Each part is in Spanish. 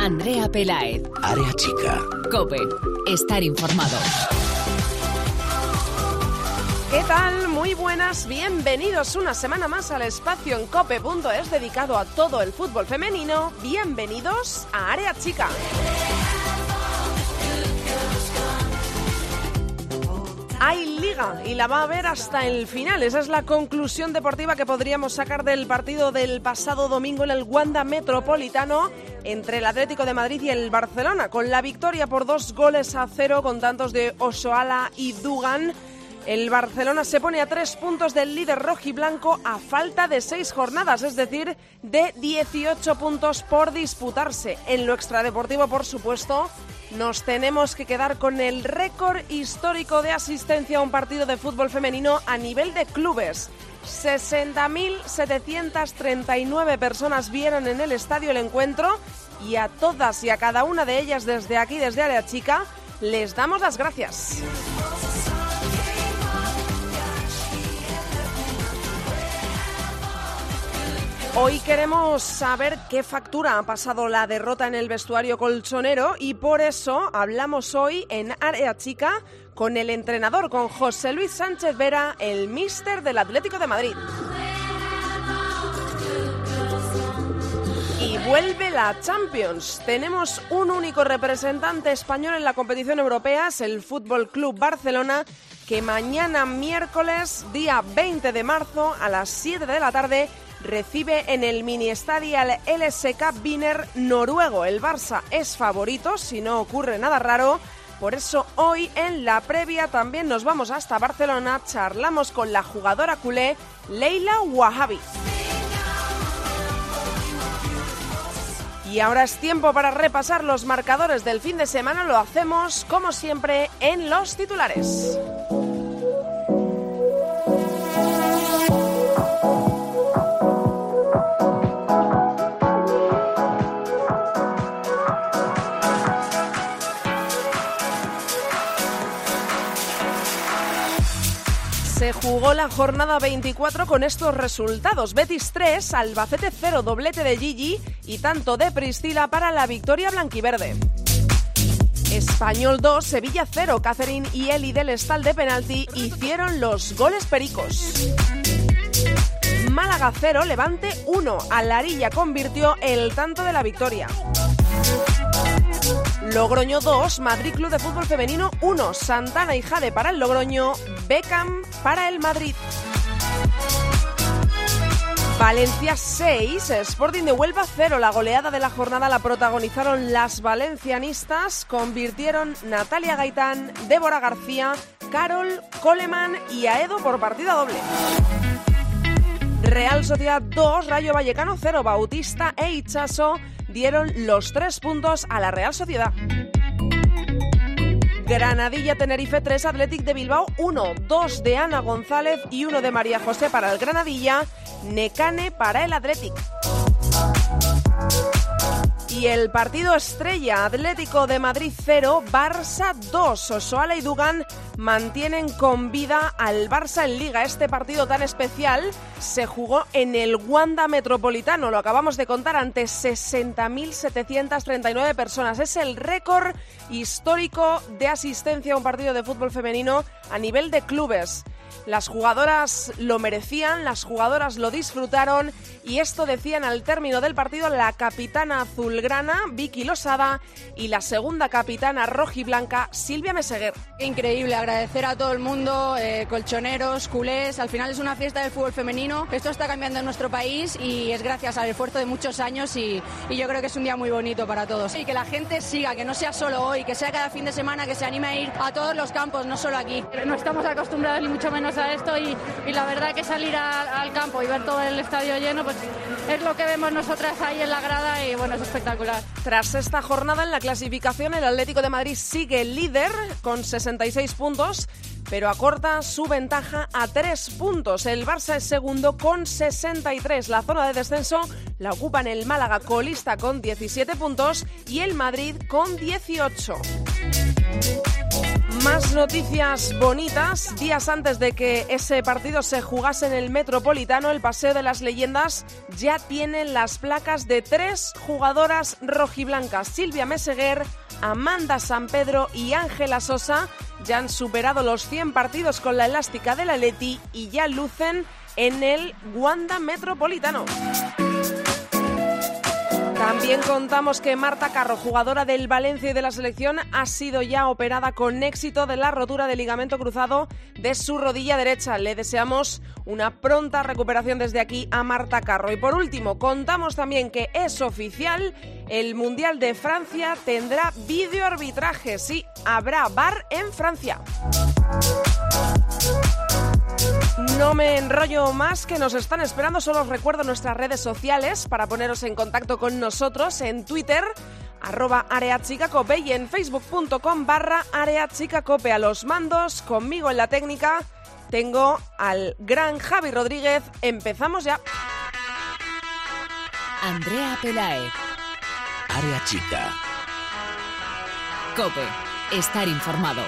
Andrea Pelaez. Área chica. Cope. Estar informado. ¿Qué tal? Muy buenas, bienvenidos una semana más al espacio en cope.es dedicado a todo el fútbol femenino. Bienvenidos a Área Chica. Hay y la va a haber hasta el final. Esa es la conclusión deportiva que podríamos sacar del partido del pasado domingo en el Wanda Metropolitano entre el Atlético de Madrid y el Barcelona, con la victoria por dos goles a cero con tantos de Osoala y Dugan. El Barcelona se pone a tres puntos del líder rojiblanco a falta de seis jornadas, es decir, de 18 puntos por disputarse. En lo extradeportivo, por supuesto, nos tenemos que quedar con el récord histórico de asistencia a un partido de fútbol femenino a nivel de clubes. 60.739 personas vieron en el estadio el encuentro y a todas y a cada una de ellas desde aquí, desde Área Chica, les damos las gracias. Hoy queremos saber qué factura ha pasado la derrota en el vestuario colchonero y por eso hablamos hoy en Área Chica con el entrenador, con José Luis Sánchez Vera, el míster del Atlético de Madrid. Y vuelve la Champions. Tenemos un único representante español en la competición europea, es el Fútbol Club Barcelona, que mañana miércoles, día 20 de marzo, a las 7 de la tarde, recibe en el mini estadio al LSK Wiener noruego. El Barça es favorito, si no ocurre nada raro. Por eso hoy en la previa también nos vamos hasta Barcelona, charlamos con la jugadora culé Leila Wahabi. Y ahora es tiempo para repasar los marcadores del fin de semana. Lo hacemos, como siempre, en los titulares. Jugó la jornada 24 con estos resultados. Betis 3, Albacete 0, doblete de Gigi y tanto de Priscila para la victoria blanquiverde. Español 2, Sevilla 0, Catherine y Eli del Estal de penalti hicieron los goles pericos. Málaga 0, Levante 1, Alarilla convirtió el tanto de la victoria. Logroño 2, Madrid Club de Fútbol Femenino 1, Santana y Jade para el Logroño, Beckham para el Madrid. Valencia 6, Sporting de Huelva 0. La goleada de la jornada la protagonizaron las valencianistas, convirtieron Natalia Gaitán, Débora García, Carol, Coleman y Aedo por partida doble. Real Sociedad 2, Rayo Vallecano 0, Bautista e Ichaso dieron los tres puntos a la Real Sociedad. Granadilla Tenerife 3, Athletic de Bilbao 1, 2 de Ana González y 1 de María José para el Granadilla, Necane para el Athletic. Y el partido estrella Atlético de Madrid 0, Barça 2. Osoala y Dugan mantienen con vida al Barça en Liga. Este partido tan especial se jugó en el Wanda Metropolitano. Lo acabamos de contar ante 60.739 personas. Es el récord histórico de asistencia a un partido de fútbol femenino a nivel de clubes. Las jugadoras lo merecían, las jugadoras lo disfrutaron y esto decían al término del partido la capitana azulgrana Vicky Losada y la segunda capitana rojiblanca Silvia Meseguer. Increíble, agradecer a todo el mundo, eh, colchoneros, culés, al final es una fiesta del fútbol femenino, esto está cambiando en nuestro país y es gracias al esfuerzo de muchos años y, y yo creo que es un día muy bonito para todos. Y que la gente siga, que no sea solo hoy, que sea cada fin de semana, que se anime a ir a todos los campos, no solo aquí. No estamos acostumbrados ni mucho menos a esto y, y la verdad que salir a, al campo y ver todo el estadio lleno, pues es lo que vemos nosotras ahí en la grada y bueno, es espectacular. Tras esta jornada en la clasificación, el Atlético de Madrid sigue líder con 66 puntos, pero acorta su ventaja a 3 puntos. El Barça es segundo con 63. La zona de descenso la ocupan el Málaga colista con 17 puntos y el Madrid con 18. Más noticias bonitas. Días antes de que ese partido se jugase en el Metropolitano, el Paseo de las Leyendas ya tiene las placas de tres jugadoras rojiblancas. Silvia Meseguer, Amanda San Pedro y Ángela Sosa ya han superado los 100 partidos con la elástica de la Leti y ya lucen en el Wanda Metropolitano. También contamos que Marta Carro, jugadora del Valencia y de la selección, ha sido ya operada con éxito de la rotura del ligamento cruzado de su rodilla derecha. Le deseamos una pronta recuperación desde aquí a Marta Carro. Y por último, contamos también que es oficial, el Mundial de Francia tendrá videoarbitraje. Sí, habrá bar en Francia. No me enrollo más que nos están esperando, solo os recuerdo nuestras redes sociales para poneros en contacto con nosotros en Twitter arroba areachicacope y en facebook.com barra areachicacope a los mandos, conmigo en la técnica tengo al gran Javi Rodríguez, empezamos ya. Andrea Pelae. Área chica. Cope. Estar informado.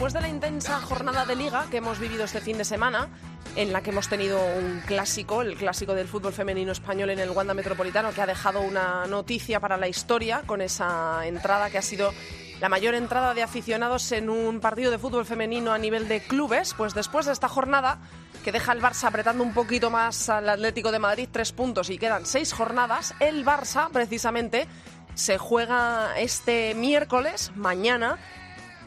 Después de la intensa jornada de liga que hemos vivido este fin de semana, en la que hemos tenido un clásico, el clásico del fútbol femenino español en el Wanda Metropolitano, que ha dejado una noticia para la historia con esa entrada que ha sido la mayor entrada de aficionados en un partido de fútbol femenino a nivel de clubes, pues después de esta jornada que deja el Barça apretando un poquito más al Atlético de Madrid, tres puntos y quedan seis jornadas, el Barça precisamente se juega este miércoles, mañana,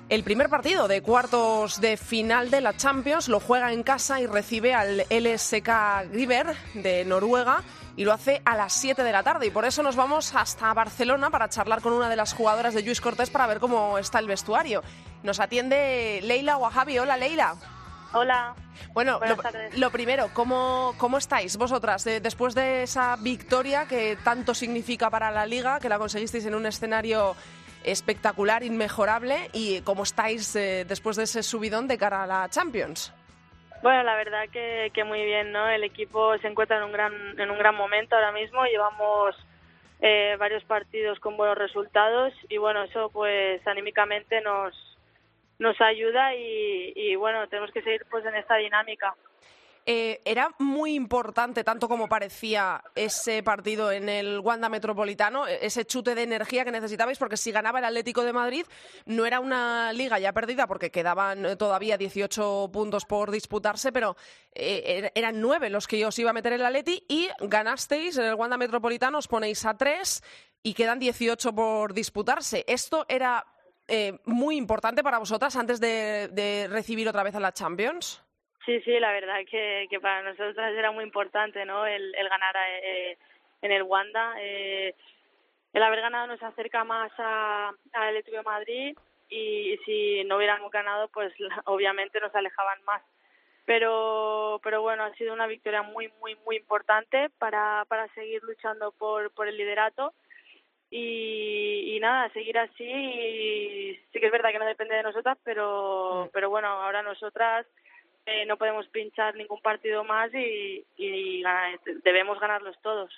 el primer partido de cuartos de final de la Champions lo juega en casa y recibe al LSK River de Noruega y lo hace a las 7 de la tarde. Y por eso nos vamos hasta Barcelona para charlar con una de las jugadoras de Luis Cortés para ver cómo está el vestuario. Nos atiende Leila Wahabi. Hola, Leila. Hola. Bueno, lo, primero, ¿cómo, ¿cómo estáis vosotras de- después de esa victoria que tanto significa para la liga, que la conseguisteis en un escenario espectacular, inmejorable, y cómo estáis eh, después de ese subidón de cara a la Champions? Bueno, la verdad que, que muy bien, ¿no? El equipo se encuentra en un gran, en un gran momento ahora mismo. Llevamos eh, varios partidos con buenos resultados y bueno, eso pues anímicamente nos, nos ayuda y, y bueno, tenemos que seguir pues en esta dinámica. Eh, era muy importante, tanto como parecía ese partido en el Wanda Metropolitano, e- ese chute de energía que necesitabais, porque si ganaba el Atlético de Madrid, no era una liga ya perdida, porque quedaban eh, todavía 18 puntos por disputarse, pero eh, er- eran nueve los que os iba a meter el Atleti y ganasteis en el Wanda Metropolitano, os ponéis a tres y quedan 18 por disputarse. Esto era eh, muy importante para vosotras antes de, de recibir otra vez a la Champions. Sí, sí, la verdad que, que para nosotras era muy importante, ¿no? El, el ganar eh, en el Wanda. Eh, el haber ganado nos acerca más a- de Madrid y, si no hubiéramos ganado, pues obviamente nos alejaban más. Pero, pero bueno, ha sido una victoria muy, muy, muy importante para, para seguir luchando por, por el liderato y, y nada, seguir así. Y sí que es verdad que no depende de nosotras, pero, pero bueno, ahora nosotras eh, no podemos pinchar ningún partido más y, y debemos ganarlos todos.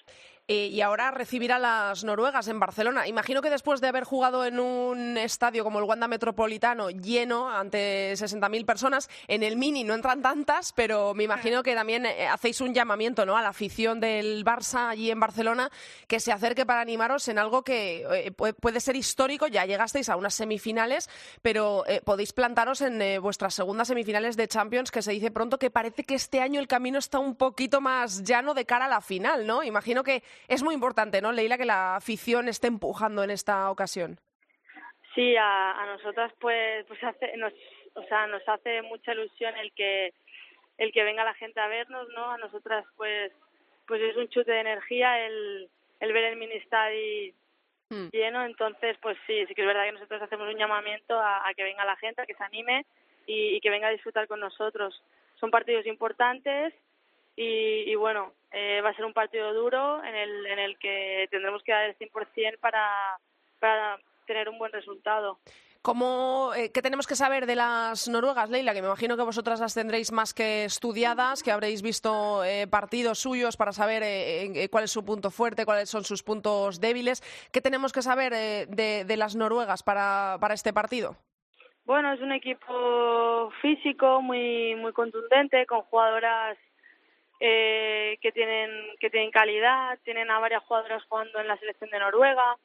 Eh, y ahora recibir a las noruegas en Barcelona. Imagino que después de haber jugado en un estadio como el Wanda Metropolitano lleno ante 60.000 personas, en el Mini no entran tantas, pero me imagino que también eh, hacéis un llamamiento ¿no? a la afición del Barça allí en Barcelona que se acerque para animaros en algo que eh, pu- puede ser histórico. Ya llegasteis a unas semifinales, pero eh, podéis plantaros en vuestras segundas semifinales de Champions, que se dice pronto que parece que este año el camino está un poquito más llano de cara a la final, ¿no? Imagino que es muy importante, ¿no, Leila, que la afición esté empujando en esta ocasión? Sí, a, a nosotras pues pues hace nos o sea, nos hace mucha ilusión el que el que venga la gente a vernos, ¿no? A nosotras pues pues es un chute de energía el el ver el mini estadio Hmm. lleno, entonces pues sí, sí que es verdad que nosotros hacemos un llamamiento a, a que venga la gente, a que se anime y, y que venga a disfrutar con nosotros. Son partidos importantes y, y bueno, eh, va a ser un partido duro en el, en el que tendremos que dar el 100% para, para tener un buen resultado. ¿Cómo, eh, ¿Qué tenemos que saber de las noruegas, Leila? Que me imagino que vosotras las tendréis más que estudiadas, que habréis visto eh, partidos suyos para saber eh, cuál es su punto fuerte, cuáles son sus puntos débiles. ¿Qué tenemos que saber de, de, las noruegas para, para este partido? Bueno, es un equipo físico muy muy contundente, con jugadoras eh, que tienen que tienen calidad, tienen a varias jugadoras jugando en la selección de Noruega.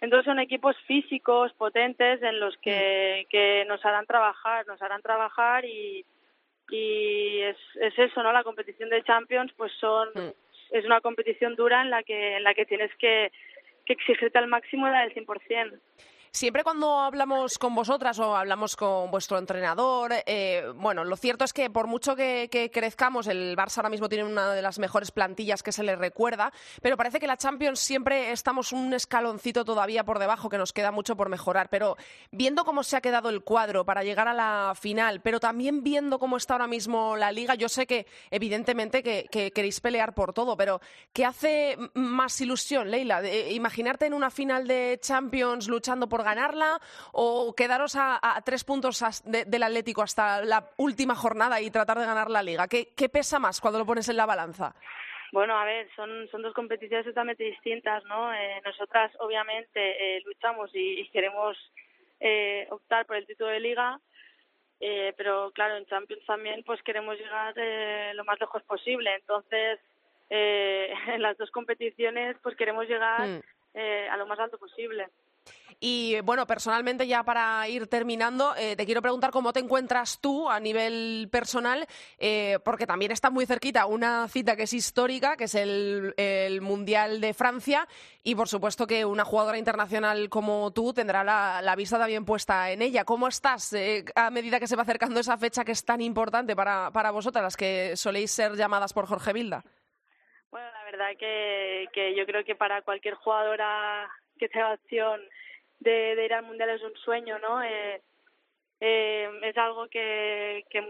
Entonces son equipos físicos, potentes, en los que, que nos harán trabajar, nos harán trabajar y, y es, es eso, ¿no? La competición de Champions, pues son, mm. es una competición dura en la que, en la que tienes que, que exigirte al máximo la del 100%. Siempre cuando hablamos con vosotras o hablamos con vuestro entrenador, eh, bueno, lo cierto es que por mucho que, crezcamos, el Barça ahora mismo tiene una de las mejores plantillas que se le recuerda, pero parece que la Champions siempre estamos un escaloncito todavía por debajo, que nos queda mucho por mejorar. Pero viendo cómo se ha quedado el cuadro para llegar a la final, pero también viendo cómo está ahora mismo la liga, yo sé que evidentemente que, queréis pelear por todo, pero ¿qué hace más ilusión, Leila? imaginarte en una final de Champions luchando por ganarla o quedaros a, tres puntos del Atlético hasta la última jornada y tratar de ganar la liga? ¿Qué, pesa más cuando lo pones en la balanza? Bueno, a ver, son, son dos competiciones totalmente distintas, ¿no? Eh, nosotras, obviamente, eh, luchamos y, queremos eh, optar por el título de liga, pero claro, en Champions también pues queremos llegar lo más lejos posible. Entonces, en las dos competiciones pues queremos llegar mm. a lo más alto posible. Y bueno, personalmente ya para ir terminando, eh, te quiero preguntar cómo te encuentras tú a nivel personal, eh, porque también está muy cerquita una cita que es histórica, que es el, Mundial de Francia, y por supuesto que una jugadora internacional como tú tendrá la, vista también puesta en ella. ¿Cómo estás eh, a medida que se va acercando esa fecha que es tan importante para, para vosotras, las que soléis ser llamadas por Jorge Vilda? Bueno, la verdad que, que yo creo que para cualquier jugadora que tenga opción de, ir al mundial es un sueño, ¿no? Eh, eh, es algo que, que,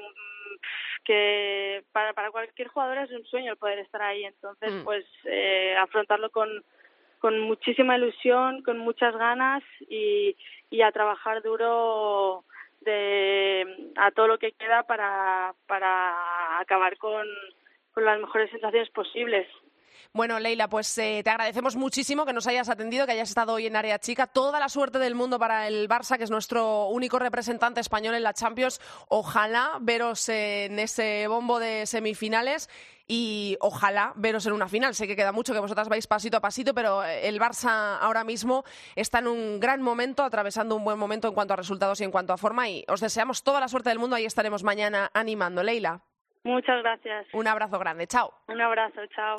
que para, para cualquier jugador es un sueño el poder estar ahí. Entonces, mm. pues eh, afrontarlo con, con muchísima ilusión, con muchas ganas y, y a trabajar duro de a todo lo que queda para, para acabar con, con las mejores sensaciones posibles. Bueno, Leila, pues eh, te agradecemos muchísimo que nos hayas atendido, que hayas estado hoy en Área Chica. Toda la suerte del mundo para el Barça, que es nuestro único representante español en la Champions. Ojalá veros en ese bombo de semifinales y ojalá veros en una final. Sé que queda mucho, que vosotras vais pasito a pasito, pero el Barça ahora mismo está en un gran momento, atravesando un buen momento en cuanto a resultados y en cuanto a forma. Y os deseamos toda la suerte del mundo. Ahí estaremos mañana animando. Leila. Muchas gracias. Un abrazo grande. Chao. Un abrazo. Chao.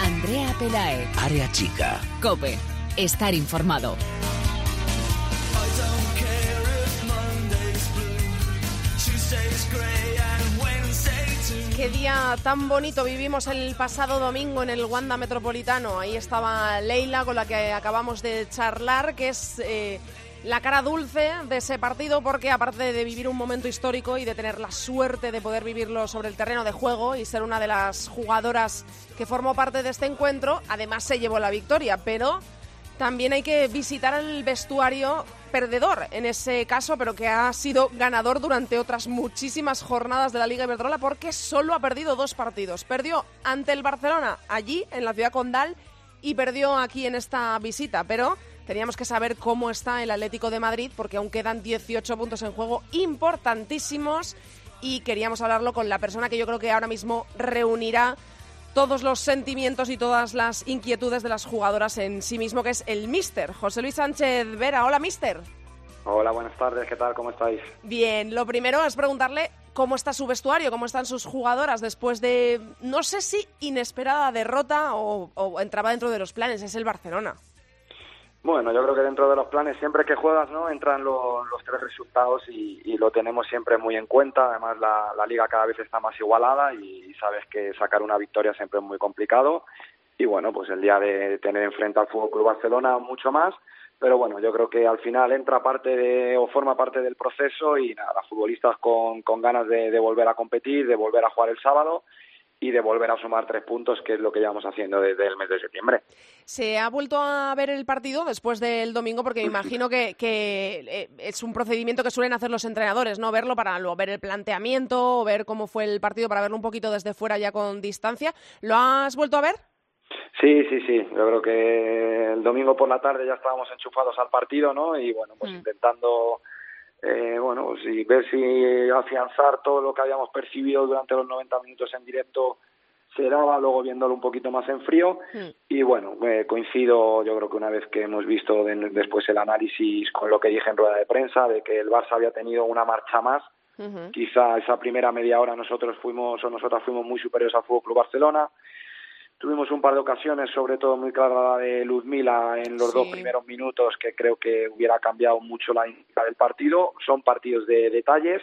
Andrea Pelae. Área chica. Cope. Estar informado. Qué día tan bonito vivimos el pasado domingo en el Wanda Metropolitano. Ahí estaba Leila con la que acabamos de charlar, que es eh, la cara dulce de ese partido porque aparte de vivir un momento histórico y de tener la suerte de poder vivirlo sobre el terreno de juego y ser una de las jugadoras que formó parte de este encuentro, además se llevó la victoria, pero también hay que visitar el vestuario perdedor en ese caso, pero que ha sido ganador durante otras muchísimas jornadas de la Liga Iberdrola porque solo ha perdido dos partidos. Perdió ante el Barcelona allí en la ciudad condal y perdió aquí en esta visita, pero teníamos que saber cómo está el Atlético de Madrid, porque aún quedan 18 puntos en juego importantísimos y queríamos hablarlo con la persona que yo creo que ahora mismo reunirá todos los sentimientos y todas las inquietudes de las jugadoras en sí mismo, que es el Mister, José Luis Sánchez Vera. Hola, Mister. Hola, buenas tardes, ¿qué tal? ¿Cómo estáis? Bien, lo primero es preguntarle cómo está su vestuario, cómo están sus jugadoras después de, no sé si inesperada derrota o, o entraba dentro de los planes, es el Barcelona. Bueno, yo creo que dentro de los planes, siempre que juegas, ¿no? Entran los tres resultados y, lo tenemos siempre muy en cuenta. Además, la, liga cada vez está más igualada y, sabes que sacar una victoria siempre es muy complicado. Y bueno, pues el día de tener enfrente al Fútbol Club Barcelona mucho más. Pero bueno, yo creo que al final entra parte de, o forma parte del proceso y nada, futbolistas con, con ganas de volver a competir, de volver a jugar el sábado y de volver a sumar tres puntos, que es lo que llevamos haciendo desde el mes de septiembre. ¿Se ha vuelto a ver el partido después del domingo? Porque me imagino que, eh, es un procedimiento que suelen hacer los entrenadores, ¿no? Verlo para luego ver el planteamiento, ver cómo fue el partido, para verlo un poquito desde fuera ya con distancia. ¿Lo has vuelto a ver? Sí, sí, sí. Yo creo que el domingo por la tarde ya estábamos enchufados al partido, ¿no? Y bueno, pues mm. intentando eh, bueno, si ver si afianzar todo lo que habíamos percibido durante los 90 minutos en directo se daba, luego viéndolo un poquito más en frío. Hmm. Y bueno, eh, coincido, yo creo que una vez que hemos visto después el análisis con lo que dije en rueda de prensa, de que el Barça había tenido una marcha más, quizá esa primera media hora nosotros fuimos o nosotras fuimos muy superiores al Fútbol Club Barcelona. Tuvimos un par de ocasiones, sobre todo muy clara la de Luzmila en los dos primeros minutos, que creo que hubiera cambiado mucho la dinámica del partido. Son partidos de detalles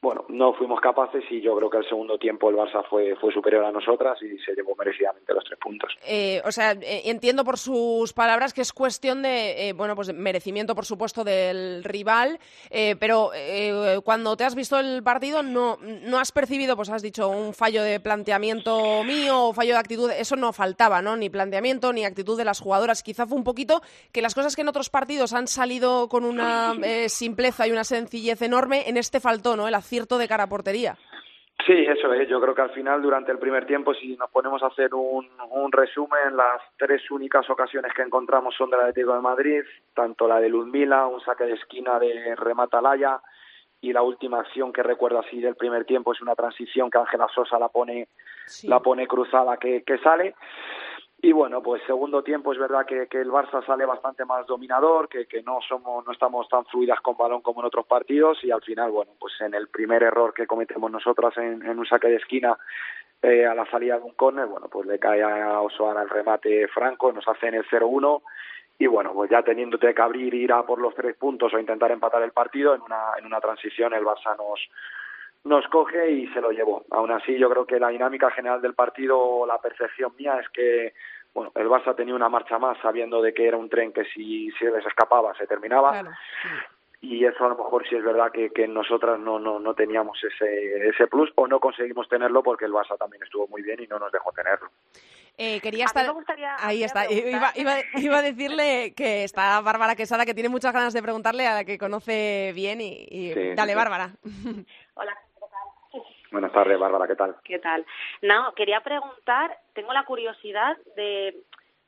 bueno, no fuimos capaces y yo creo que el segundo tiempo el Barça fue, fue superior a nosotras y se llevó merecidamente los tres puntos. Eh, o sea, eh, entiendo por sus palabras que es cuestión de, eh, bueno, pues merecimiento, por supuesto, del rival, pero cuando te has visto el partido no, no has percibido, pues has dicho, un fallo de planteamiento mío o fallo de actitud, eso no faltaba, ¿no? Ni planteamiento ni actitud de las jugadoras. Quizá fue un poquito que las cosas que en otros partidos han salido con una simpleza y una sencillez enorme, en este faltó, ¿no? El cierto de cara a portería. Sí, eso es. Yo creo que al final, durante el primer tiempo, si nos ponemos a hacer un, un resumen, las tres únicas ocasiones que encontramos son del Atlético de Madrid, tanto la de Ludmila, un saque de esquina de Rematalaya, y la última acción que recuerdo así del primer tiempo es una transición que Ángela Sosa la pone, la pone cruzada que, que sale. Y bueno, pues segundo tiempo es verdad que, que el Barça sale bastante más dominador, que, que no somos, no estamos tan fluidas con balón como en otros partidos y al final, bueno, pues en el primer error que cometemos nosotras en, un saque de esquina eh, a la salida de un córner, bueno, pues le cae a Osoana el remate franco, nos hacen el 0-1 y bueno, pues ya teniéndote que abrir, ir a por los tres puntos o intentar empatar el partido, en una, en una transición el Barça nos, nos coge y se lo llevó. Aún así, yo creo que la dinámica general del partido, la percepción mía es que bueno, el Barça tenía una marcha más sabiendo de que era un tren que si se les escapaba se terminaba. Y eso a lo mejor sí es verdad que, que nosotras no, no, no teníamos ese, ese plus o no conseguimos tenerlo porque el Barça también estuvo muy bien y no nos dejó tenerlo. Eh, quería estar. Ahí está. Iba, iba, iba, a decirle que está Bárbara Quesada, que tiene muchas ganas de preguntarle a la que conoce bien. Y, dale, Bárbara. Hola, Buenas tardes, Bárbara, ¿qué tal? ¿Qué tal? No, quería preguntar, tengo la curiosidad de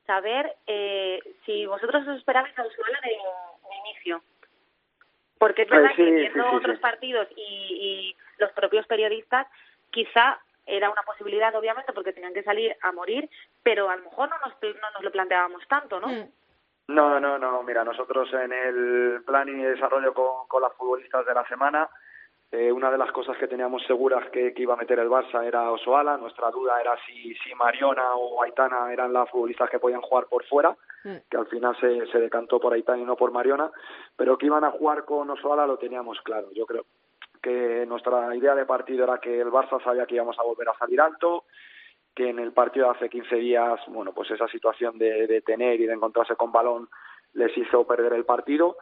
saber eh, si vosotros os esperabais a Usuala de, de inicio. Porque es pues verdad que viendo otros partidos y, los propios periodistas, quizá era una posibilidad, obviamente, porque tenían que salir a morir, pero a lo mejor no nos, no nos lo planteábamos tanto, ¿no? Mm. No, no, no. Mira, nosotros en el plan y desarrollo con, con las futbolistas de la semana eh, una de las cosas que teníamos seguras que, iba a meter el Barça era Osoala. Nuestra duda era si, si Mariona o Aitana eran las futbolistas que podían jugar por fuera, mm. que al final se, se decantó por Aitana y no por Mariona, pero que iban a jugar con Osoala lo teníamos claro. Yo creo que nuestra idea de partido era que el Barça sabía que íbamos a volver a salir alto, que en el partido de hace 15 días, bueno, pues esa situación de, de tener y de encontrarse con balón les hizo perder el partido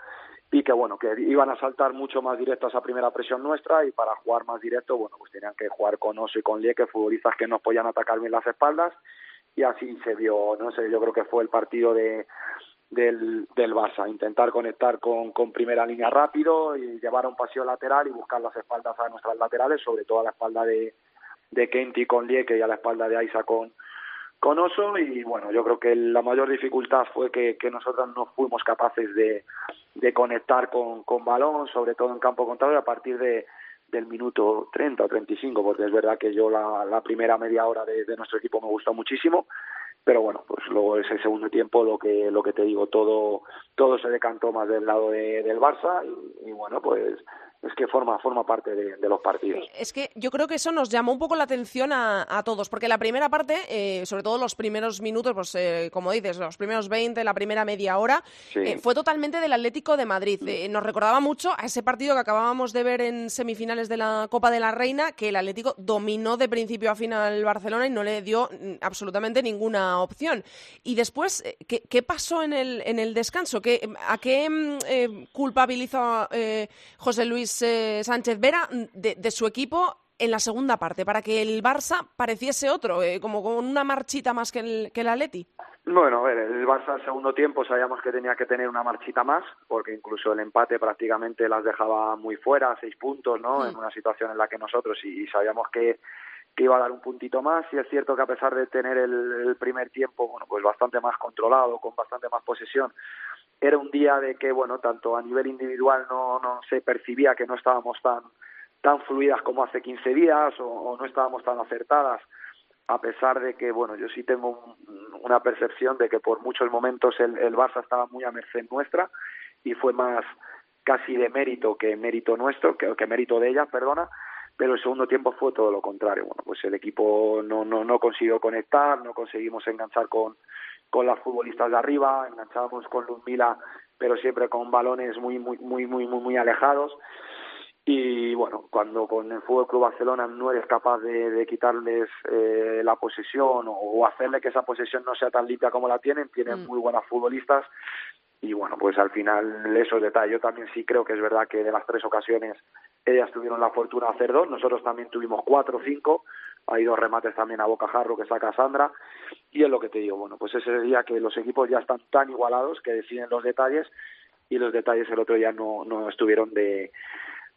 y que bueno que iban a saltar mucho más directo a esa primera presión nuestra y para jugar más directo bueno pues tenían que jugar con Oso y con Lieque futbolistas que nos podían atacar bien las espaldas y así se vio no sé yo creo que fue el partido de del, del Barça intentar conectar con, con primera línea rápido y llevar a un paseo lateral y buscar las espaldas a nuestras laterales sobre todo a la espalda de de Kenti con Lieque y a la espalda de Aisa con con Oso y bueno, yo creo que la mayor dificultad fue que, nosotras no fuimos capaces de, de conectar con, con balón, sobre todo en campo contrario a partir de, del minuto 30 o 35, porque es verdad que yo la, la primera media hora de, nuestro equipo me gustó muchísimo, pero bueno, pues luego ese segundo tiempo lo que lo que te digo, todo todo se decantó más del lado de, del Barça y bueno, pues es que forma, forma parte de, los partidos. Es que yo creo que eso nos llamó un poco la atención a, todos, porque la primera parte, eh, sobre todo los primeros minutos, pues eh, como dices, los primeros 20, la primera media hora, eh, fue totalmente del Atlético de Madrid. nos recordaba mucho a ese partido que acabábamos de ver en semifinales de la Copa de la Reina, que el Atlético dominó de principio a fin al Barcelona y no le dio mm, absolutamente ninguna opción. Y después, ¿qué, pasó en el, en el descanso? ¿Qué, ¿A qué mm, culpabilizó José Luis? Eh, Sánchez Vera de, su equipo en la segunda parte, para que el Barça pareciese otro, eh, como con una marchita más que el, que el Atleti? Bueno, a ver, el Barça al segundo tiempo sabíamos que tenía que tener una marchita más, porque incluso el empate prácticamente las dejaba muy fuera, seis puntos, ¿no? Mm. En una situación en la que nosotros y, sabíamos que, que iba a dar un puntito más. Y es cierto que a pesar de tener el, primer tiempo bueno pues bastante más controlado con bastante más posesión era un día de que, bueno, tanto a nivel individual no, no se percibía que no estábamos tan, tan fluidas como hace 15 días o, no estábamos tan acertadas, a pesar de que, bueno, yo sí tengo una percepción de que por muchos momentos el, el Barça estaba muy a merced nuestra y fue más casi de mérito que mérito nuestro, que, que mérito de ellas, perdona, pero el segundo tiempo fue todo lo contrario. Bueno, pues el equipo no, no, no consiguió conectar, no conseguimos enganchar con, con las futbolistas de arriba, enganchábamos con Ludmila, pero siempre con balones muy, muy, muy, muy, muy, muy alejados. Y bueno, cuando con el Fútbol Club Barcelona no eres capaz de, quitarles eh, la posesión o, hacerle que esa posesión no sea tan limpia como la tienen, tienen mm. muy buenas futbolistas y bueno, pues al final esos detalles. Yo también sí creo que es verdad que de las tres ocasiones ellas tuvieron la fortuna de hacer dos, nosotros también tuvimos cuatro o cinco, hay dos remates también a bocajarro que saca Sandra y es lo que te digo, bueno, pues ese día que los equipos ya están tan igualados que deciden los detalles y los detalles el otro día no, no estuvieron de,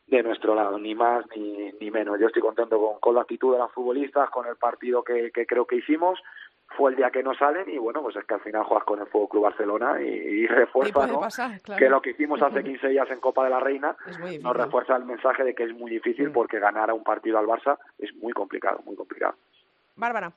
de nuestro lado, ni más ni, ni menos. Yo estoy contento con, con la actitud de las futbolistas, con el partido que, que creo que hicimos, fue el día que no salen y bueno, pues es que al final juegas con el Fútbol Club Barcelona y, y refuerza que lo que hicimos hace 15 días en Copa de la Reina nos refuerza el mensaje de que es muy difícil mm. porque ganar a un partido al Barça es muy complicado, muy complicado. Bárbara.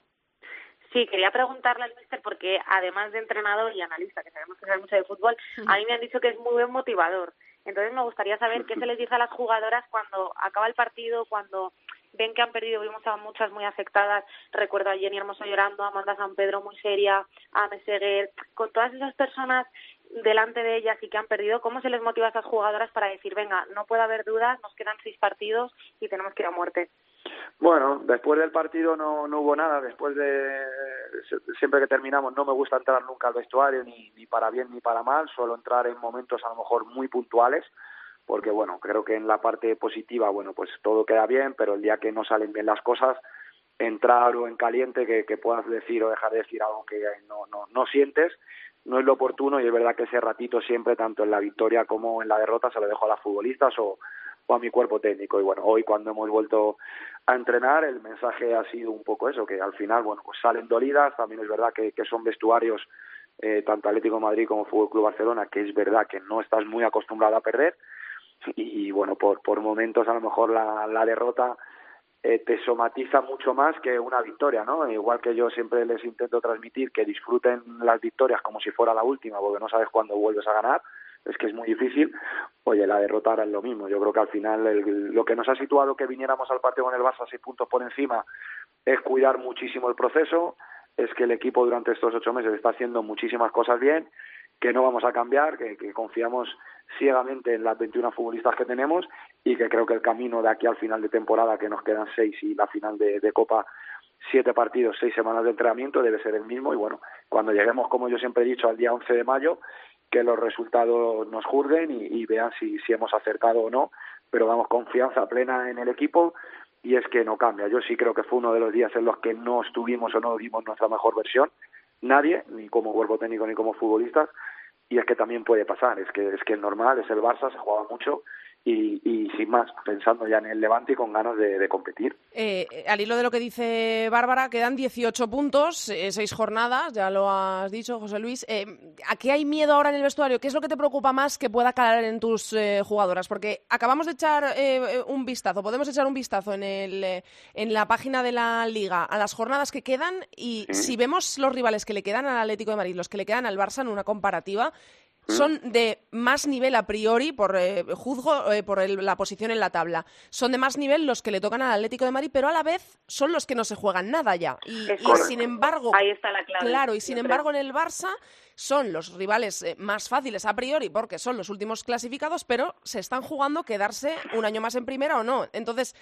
Sí, quería preguntarle al mister porque además de entrenador y analista, que sabemos que sabe mucho de fútbol, a mí me han dicho que es muy buen motivador. Entonces me gustaría saber qué se les dice a las jugadoras cuando acaba el partido, cuando ven que han perdido, vimos a muchas muy afectadas, recuerdo a Jenny Hermoso llorando, a Amanda San Pedro muy seria, a Meseguer, con todas esas personas delante de ellas y que han perdido, ¿cómo se les motiva a esas jugadoras para decir, venga, no puede haber dudas, nos quedan seis partidos y tenemos que ir a muerte? Bueno, después del partido no, no hubo nada, después de siempre que terminamos no me gusta entrar nunca al vestuario ni, ni para bien ni para mal, suelo entrar en momentos a lo mejor muy puntuales, porque bueno, creo que en la parte positiva, bueno, pues todo queda bien, pero el día que no salen bien las cosas, entrar o en caliente que, que puedas decir o dejar de decir algo que no, no, no sientes, no es lo oportuno y es verdad que ese ratito siempre, tanto en la victoria como en la derrota, se lo dejo a las futbolistas o, o a mi cuerpo técnico. Y bueno, hoy cuando hemos vuelto a entrenar, el mensaje ha sido un poco eso, que al final, bueno, pues salen dolidas, también es verdad que, que son vestuarios eh, tanto Atlético Madrid como Fútbol Club Barcelona, que es verdad que no estás muy acostumbrado a perder, y, bueno, por, por momentos a lo mejor la, la derrota eh, te somatiza mucho más que una victoria, ¿no? Igual que yo siempre les intento transmitir que disfruten las victorias como si fuera la última, porque no sabes cuándo vuelves a ganar, es que es muy difícil. Oye, la derrota era lo mismo. Yo creo que al final lo que nos ha situado que viniéramos al partido con el Barça seis puntos por encima es cuidar muchísimo el proceso, es que el equipo durante estos ocho meses está haciendo muchísimas cosas bien, que no vamos a cambiar, que, confiamos ciegamente en las 21 futbolistas que tenemos y que creo que el camino de aquí al final de temporada, que nos quedan seis y la final de, Copa, siete partidos, seis semanas de entrenamiento, debe ser el mismo. Y bueno, cuando lleguemos, como yo siempre he dicho, al día 11 de mayo, que los resultados nos juzguen y, y vean si, si hemos acertado o no, pero damos confianza plena en el equipo y es que no cambia. Yo sí creo que fue uno de los días en los que no estuvimos o no dimos nuestra mejor versión, nadie, ni como cuerpo técnico ni como futbolistas, y es que también puede pasar, es que es que es normal, es el Barça, se juega mucho y, y, sin más, pensando ya en el Levante y con ganas de, competir. Eh, al hilo de lo que dice Bárbara, quedan 18 puntos, eh, seis jornadas, ya lo has dicho, José Luis. Eh, ¿A qué hay miedo ahora en el vestuario? ¿Qué es lo que te preocupa más que pueda calar en tus eh, jugadoras? Porque acabamos de echar un vistazo, podemos echar un vistazo en, el, en la página de la Liga a las jornadas que quedan y si vemos los rivales que le quedan al Atlético de Madrid, los que le quedan al Barça en una comparativa, son de más nivel a priori, por eh, juzgo eh, por la posición en la tabla. Son de más nivel los que le tocan al Atlético de Madrid, pero a la vez son los que no se juegan nada ya. Y, sin embargo, ahí está la clave. Claro, y sin embargo en el Barça son los rivales eh, más fáciles a priori porque son los últimos clasificados, pero se están jugando quedarse un año más en primera o no. Entonces,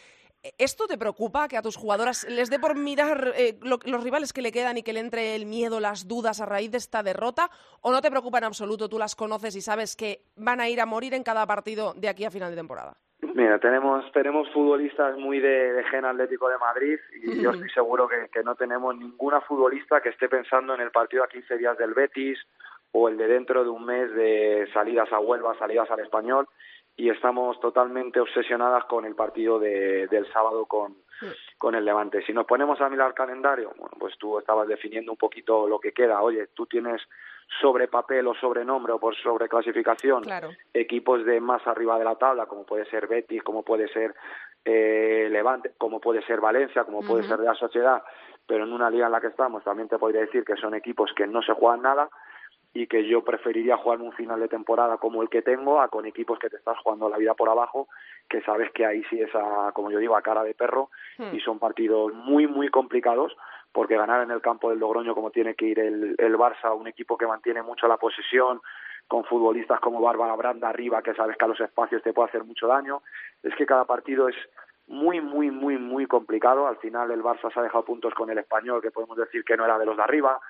¿Esto te preocupa que a tus jugadoras les dé por mirar eh, los rivales que le quedan y que le entre el miedo, las dudas a raíz de esta derrota? ¿O no te preocupa en absoluto? Tú las conoces y sabes que van a ir a morir en cada partido de aquí a final de temporada. Mira, tenemos, tenemos futbolistas muy de, gen atlético de Madrid y yo estoy seguro que, que, no tenemos ninguna futbolista que esté pensando en el partido a 15 días del Betis o el de dentro de un mes de salidas a Huelva, salidas al Español y estamos totalmente obsesionadas con el partido de, del sábado con, con el Levante. Si nos ponemos a mirar el calendario, bueno, pues tú estabas definiendo un poquito lo que queda. Oye, tú tienes sobre papel o sobre nombre o por sobre clasificación equipos de más arriba de la tabla, como puede ser Betis, como puede ser eh, Levante, como puede ser Valencia, como puede ser la Sociedad, pero en una liga en la que estamos también te podría decir que son equipos que no se juegan nada y que yo preferiría jugar un final de temporada como el que tengo a con equipos que te estás jugando la vida por abajo, que sabes que ahí sí es, a, como yo digo, a cara de perro hmm. y son partidos muy, muy complicados porque ganar en el campo del Logroño como tiene que ir el, el Barça, un equipo que mantiene mucho la posesión, con futbolistas como Bárbara Branda arriba, que sabes que a los espacios te puede hacer mucho daño, es que cada partido es muy, muy, muy, muy complicado. Al final el Barça se ha dejado puntos con el español, que podemos decir que no era de los de arriba.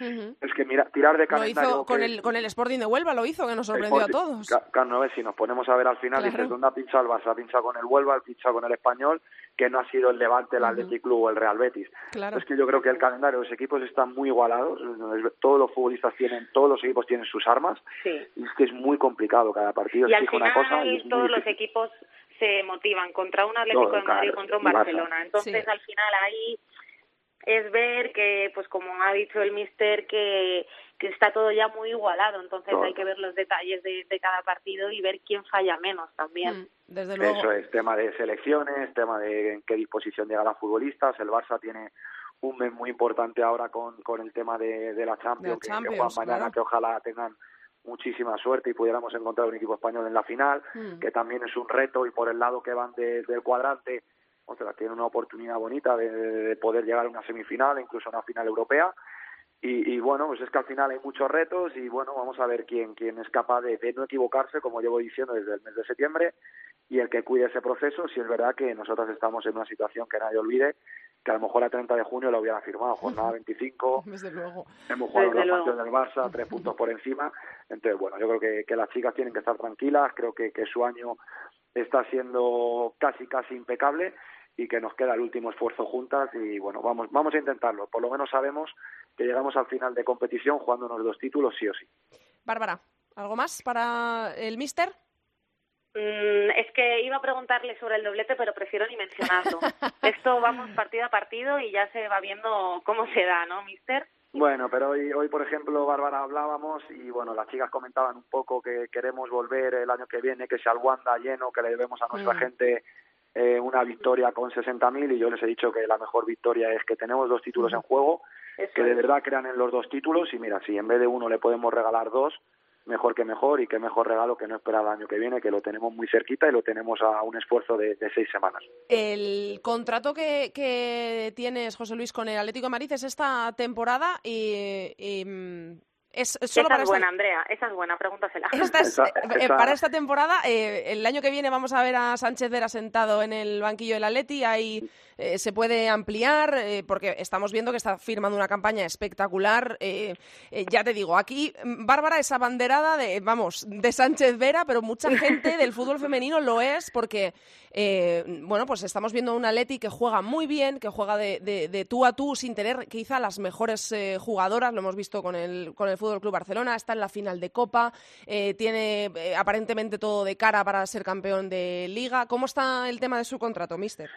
Es que mira, tirar de calendario... Lo hizo con, el, con el Sporting de Huelva, lo hizo, que nos sorprendió a todos. Claro, si nos ponemos a ver al final, claro. dices, ¿dónde ha pinchado el Barça? Ha pinchado con el Huelva, ha pinchado con el Español, que no ha sido el Levante, el Athletic Club o el Real Betis. Claro. Es que yo creo que el calendario, los equipos están muy igualados, todos los futbolistas tienen, todos los equipos tienen sus armas, sí. y es que es muy complicado cada partido. Y al final una cosa y todos los equipos se motivan contra un Atlético de Madrid, contra un Barcelona. Entonces, al final ahí es ver que, pues como ha dicho el mister, que, que está todo ya muy igualado, entonces hay que ver los detalles de, de, cada partido y ver quién falla menos también. Mm, desde luego. Eso es, tema de selecciones, tema de en qué disposición llegan los futbolistas, el Barça tiene un mes muy importante ahora con, con el tema de, de la Champions, de la Champions que, que mañana, claro. que ojalá tengan muchísima suerte y pudiéramos encontrar un equipo español en la final, mm. que también es un reto y por el lado que van de, del cuadrante o sea, tiene una oportunidad bonita de, de, poder llegar a una semifinal, incluso a una final europea. Y, y, bueno, pues es que al final hay muchos retos y bueno, vamos a ver quién, quién es capaz de, de no equivocarse, como llevo diciendo desde el mes de septiembre, y el que cuide ese proceso, si es verdad que nosotros estamos en una situación que nadie olvide, que a lo mejor a 30 de junio lo hubiera firmado, jornada 25, Desde luego. hemos jugado Desde los partidos del Barça, tres puntos por encima, entonces bueno, yo creo que, que las chicas tienen que estar tranquilas, creo que, que su año está siendo casi, casi impecable y que nos queda el último esfuerzo juntas y bueno, vamos, vamos a intentarlo. Por lo menos sabemos que llegamos al final de competición jugándonos dos títulos sí o sí. Bárbara, ¿algo más para el míster? Mm, es que iba a preguntarle sobre el doblete, pero prefiero ni mencionarlo. Esto vamos partido a partido y ya se va viendo cómo se da, ¿no, mister? Bueno, pero hoy, hoy por ejemplo, Bárbara, hablábamos y bueno, las chicas comentaban un poco que queremos volver el año que viene, que sea el Wanda lleno, que le debemos a nuestra Mm. gente eh, una victoria con 60.000 y yo les he dicho que la mejor victoria es que tenemos dos títulos en juego, Eso que de verdad crean en los dos títulos y mira, si en vez de uno le podemos regalar dos, mejor que mejor y qué mejor regalo que no esperar el año que viene, que lo tenemos muy cerquita y lo tenemos a un esfuerzo de, de seis semanas. El contrato que, que tienes, José Luis, con el Atlético de Madrid es esta temporada y, y, mm, es es solo esa para es esta, buena, Andrea, esa es buena, pregúntasela. esta es, Esa- eh, eh, esa- para esta temporada. eh, el año que viene vamos a ver a Sánchez Vera sentado en el banquillo del Atleti. Ahí eh, se puede ampliar eh, porque estamos viendo que está firmando una campaña espectacular. eh, eh, ya te digo, aquí mm, Bárbara es abanderada de, vamos, de Sánchez Vera, pero mucha gente del fútbol femenino lo es porque, eh, bueno, pues estamos viendo un Atleti que juega muy bien, que juega de, de- de tú a tú sin tener quizá las mejores eh, jugadoras. Lo hemos visto con el, con el Fútbol Club Barcelona, está en la final de Copa, eh, tiene eh, aparentemente todo de cara para ser campeón de Liga. ¿Cómo está el tema de su contrato, mister?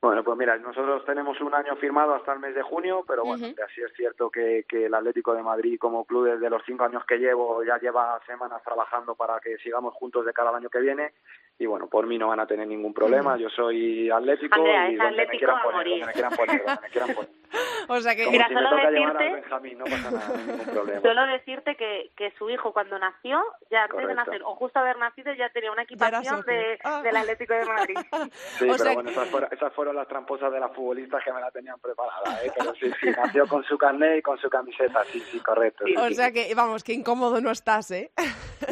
Bueno, pues mira, nosotros tenemos un año firmado hasta el mes de junio, pero bueno, Ujú. que así es cierto que, que el Atlético de Madrid como club desde los cinco años que llevo ya lleva semanas trabajando para que sigamos juntos de cara al año que viene y bueno, por mí no van a tener ningún problema. Yo soy atlético y donde me quieran poner, donde me quieran poner, donde me quieran poner. O sea que, Mira, si solo me toca decirte- Benjamín, no pasa nada, ningún problema. Solo decirte que, que su hijo cuando nació, ya antes de Correcto. nacer, o justo haber nacido, ya tenía una equipación de, Ah. del Atlético de Madrid. Sí, O pero sea bueno, que- esas fueron, esas fueron las tramposas de las futbolistas que me la tenían preparada, ¿eh? Pero sí, sí, nació con su carnet y con su camiseta, sí, sí, correcto. sí, o sí. sea que, vamos, qué incómodo no estás, ¿eh?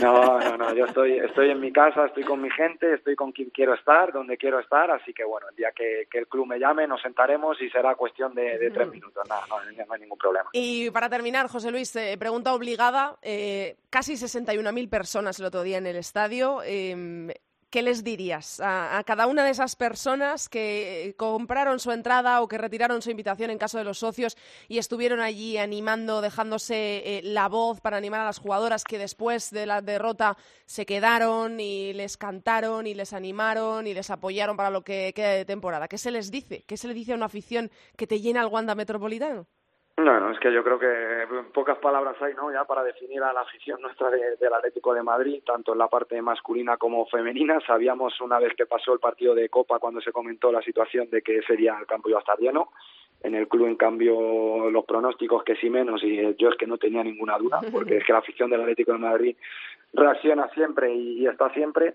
No, no, no, yo estoy, estoy en mi casa, estoy con mi gente, estoy con quien quiero estar, donde quiero estar, así que bueno, el día que, que el club me llame nos sentaremos y será cuestión de, de tres minutos, nada, no, no hay ningún problema. Y para terminar, José Luis, eh, pregunta obligada. eh, casi 61.000 personas el otro día en el estadio. eh, ¿Qué les dirías a, cada una de esas personas que eh, compraron su entrada o que retiraron su invitación en caso de los socios y estuvieron allí animando, dejándose eh, la voz para animar a las jugadoras que después de la derrota se quedaron y les cantaron y les animaron y les apoyaron para lo que queda de temporada? ¿Qué se les dice? ¿Qué se le dice a una afición que te llena el Wanda Metropolitano? No, es que yo creo que pocas palabras hay, ¿no? Ya para definir a la afición nuestra de- del Atlético de Madrid, tanto en la parte masculina como femenina. Sabíamos una vez que pasó el partido de Copa cuando se comentó la situación de que ese día el campo iba a estar lleno. En el club, en cambio, los pronósticos que sí menos, y eh, yo es que no tenía ninguna duda, porque es que la afición del Atlético de Madrid reacciona siempre y está siempre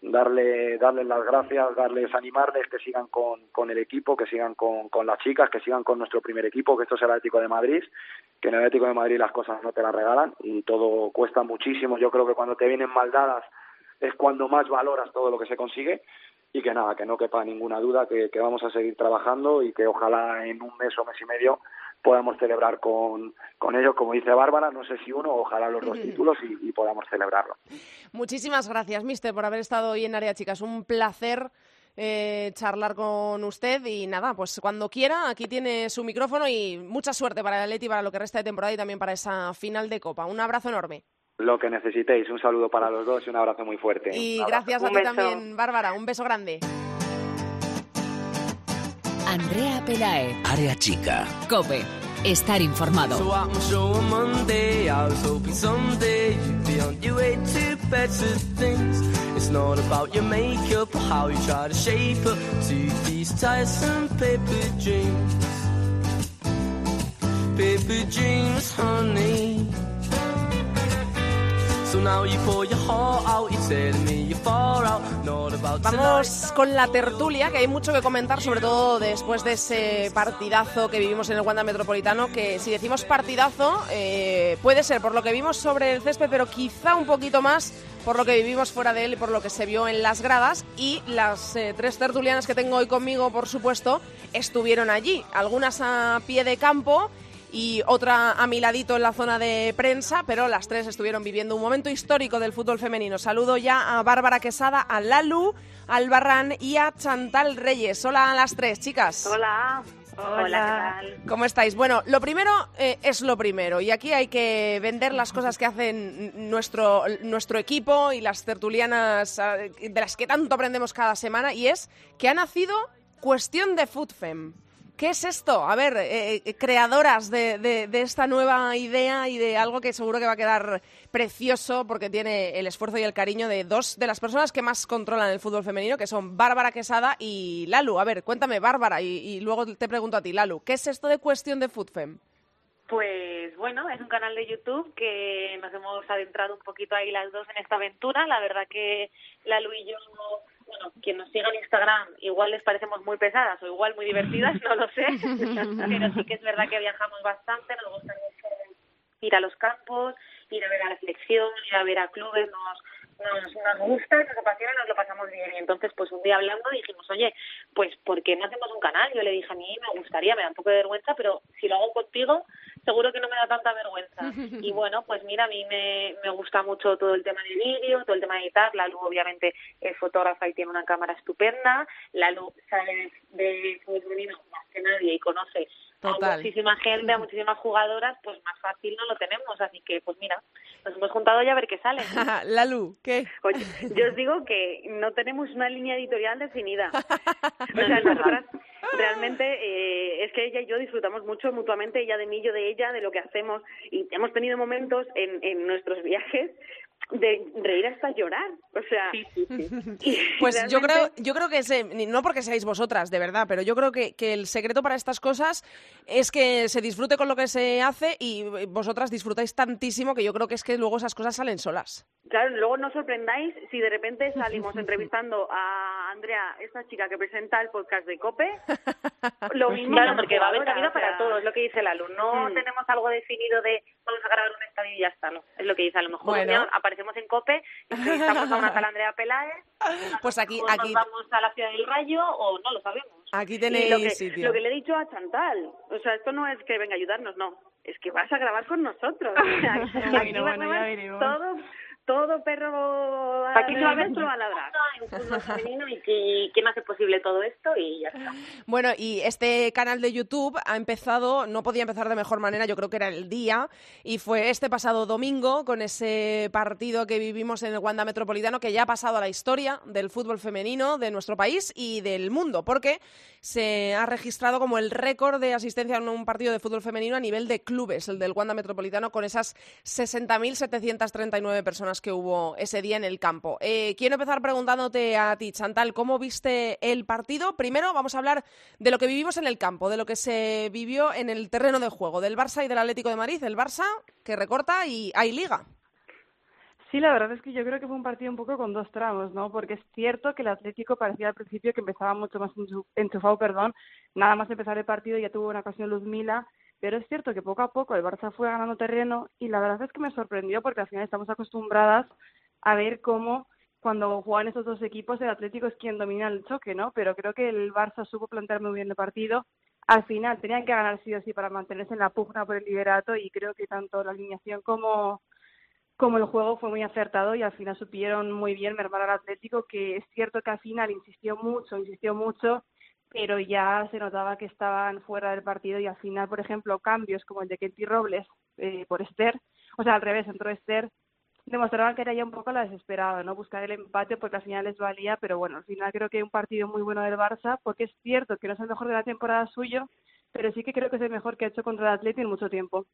darle darles las gracias, darles animarles que sigan con, con el equipo, que sigan con, con las chicas, que sigan con nuestro primer equipo, que esto es el Atlético de Madrid, que en el Atlético de Madrid las cosas no te las regalan y todo cuesta muchísimo. Yo creo que cuando te vienen mal dadas es cuando más valoras todo lo que se consigue y que nada, que no quepa ninguna duda que, que vamos a seguir trabajando y que ojalá en un mes o mes y medio podamos celebrar con, con ellos, como dice Bárbara, no sé si uno, ojalá los dos títulos y, y podamos celebrarlo. Muchísimas gracias, Mister, por haber estado hoy en Área Chicas. Un placer eh, charlar con usted y nada, pues cuando quiera, aquí tiene su micrófono y mucha suerte para el Atleti, para lo que resta de temporada y también para esa final de Copa. Un abrazo enorme. Lo que necesitéis, un saludo para los dos y un abrazo muy fuerte. Y abrazo. gracias a ti también, Bárbara. Un beso grande. Andrea Pelae, Área chica. Cope, estar informado. So I'm sure on Monday I was hoping someday you'd be on your way to better things. It's not about your makeup or how you try to shape up to these tiresome paper dreams. Paper dreams, honey. Vamos con la tertulia, que hay mucho que comentar, sobre todo después de ese partidazo que vivimos en el Wanda Metropolitano, que si decimos partidazo, eh, puede ser por lo que vimos sobre el césped, pero quizá un poquito más por lo que vivimos fuera de él y por lo que se vio en las gradas. Y las eh, tres tertulianas que tengo hoy conmigo, por supuesto, estuvieron allí, algunas a pie de campo y otra a mi ladito en la zona de prensa, pero las tres estuvieron viviendo un momento histórico del fútbol femenino. Saludo ya a Bárbara Quesada, a Lalu, al Barran y a Chantal Reyes. Hola a las tres, chicas. Hola. Hola, ¿qué tal? ¿Cómo estáis? Bueno, lo primero eh, es lo primero y aquí hay que vender las cosas que hacen nuestro, nuestro equipo y las tertulianas eh, de las que tanto aprendemos cada semana y es que ha nacido Cuestión de Foodfem. ¿Qué es esto? A ver, eh, eh, creadoras de, de- de esta nueva idea y de algo que seguro que va a quedar precioso porque tiene el esfuerzo y el cariño de dos de las personas que más controlan el fútbol femenino, que son Bárbara Quesada y Lalu. A ver, cuéntame, Bárbara, y, y luego te pregunto a ti, Lalu, ¿qué es esto de Cuestión de Foodfem? Pues bueno, es un canal de YouTube que nos hemos adentrado un poquito ahí las dos en esta aventura. La verdad que Lalu y yo, bueno, quien nos siga en Instagram, igual les parecemos muy pesadas o igual muy divertidas, no lo sé. Pero sí que es verdad que viajamos bastante, nos gusta mucho ir a los campos, ir a ver a la selección, ir a ver a clubes, nos, nos, nos gusta, nos apasiona, nos lo pasamos bien. Y entonces, pues un día hablando dijimos, oye, pues ¿por qué no hacemos un canal? Yo le dije a mí, me gustaría, me da un poco de vergüenza, pero si lo hago contigo, seguro que no me da tanta vergüenza. Y bueno, pues mira, a mí me, me gusta mucho todo el tema de vídeo, todo el tema de editar. La Lu obviamente es fotógrafa y tiene una cámara estupenda. La Lu sabe de fútbol femenino más que nadie y conoce Total. a muchísima gente, a muchísimas jugadoras, pues más fácil no lo tenemos. Así que, pues mira, nos hemos juntado ya a ver qué sale. Lalu, ¿qué? Oye, yo os digo que no tenemos una línea editorial definida. O sea, nosotras realmente eh, es que ella y yo disfrutamos mucho mutuamente, ella de mí, yo de ella, de lo que hacemos y hemos tenido momentos en, en nuestros viajes de reír hasta llorar, o sea, pues yo creo, yo creo que se, no porque seáis vosotras, de verdad, pero yo creo que, que el secreto para estas cosas es que se disfrute con lo que se hace y vosotras disfrutáis tantísimo que yo creo que es que luego esas cosas salen solas. Claro, luego no sorprendáis si de repente salimos entrevistando a Andrea, esta chica que presenta el podcast de COPE. Lo mismo claro, porque va a haber cabida para todos, es lo que dice la luz. No mm. tenemos algo definido de vamos a grabar un estadio y ya está, no. Es lo que dice, a lo mejor bueno. aparecemos en COPE, estamos a una tal Andrea Peláez, pues aquí, aquí... nos vamos a la Ciudad del Rayo o no lo sabemos. Aquí tenéis lo que, sitio. Lo que le he dicho a Chantal, o sea, esto no es que venga a ayudarnos, no. Es que vas a grabar con nosotros. O sea, bueno, bueno, ya veremos. todo todo perro aquí se va a ver a ladrar en fútbol femenino y que, quién hace posible todo esto y ya está. Bueno, y este canal de YouTube ha empezado, no podía empezar de mejor manera, yo creo que era el día, y fue este pasado domingo con ese partido que vivimos en el Wanda Metropolitano que ya ha pasado a la historia del fútbol femenino de nuestro país y del mundo, porque se ha registrado como el récord de asistencia en un partido de fútbol femenino a nivel de clubes, el del Wanda Metropolitano, con esas 60.739 personas que hubo ese día en el campo. Eh, quiero empezar preguntándote a ti, Chantal, ¿cómo viste el partido? Primero vamos a hablar de lo que vivimos en el campo, de lo que se vivió en el terreno de juego, del Barça y del Atlético de Madrid. El Barça que recorta y hay liga. Sí, la verdad es que yo creo que fue un partido un poco con dos tramos, ¿no? Porque es cierto que el Atlético parecía al principio que empezaba mucho más enchufado, perdón, nada más empezar el partido ya tuvo una ocasión Luzmila pero es cierto que poco a poco el Barça fue ganando terreno y la verdad es que me sorprendió porque al final estamos acostumbradas a ver cómo cuando juegan estos dos equipos el Atlético es quien domina el choque, ¿no? Pero creo que el Barça supo plantear muy bien el partido. Al final tenían que ganar sí o sí para mantenerse en la pugna por el liderato y creo que tanto la alineación como como el juego fue muy acertado y al final supieron muy bien mermar al Atlético, que es cierto que al final insistió mucho, insistió mucho pero ya se notaba que estaban fuera del partido y al final, por ejemplo, cambios como el de Kenty Robles eh, por Esther, o sea, al revés, entró Esther, demostraban que era ya un poco la desesperada, ¿no? Buscar el empate porque al final les valía, pero bueno, al final creo que hay un partido muy bueno del Barça, porque es cierto que no es el mejor de la temporada suyo, pero sí que creo que es el mejor que ha hecho contra el Atleti en mucho tiempo.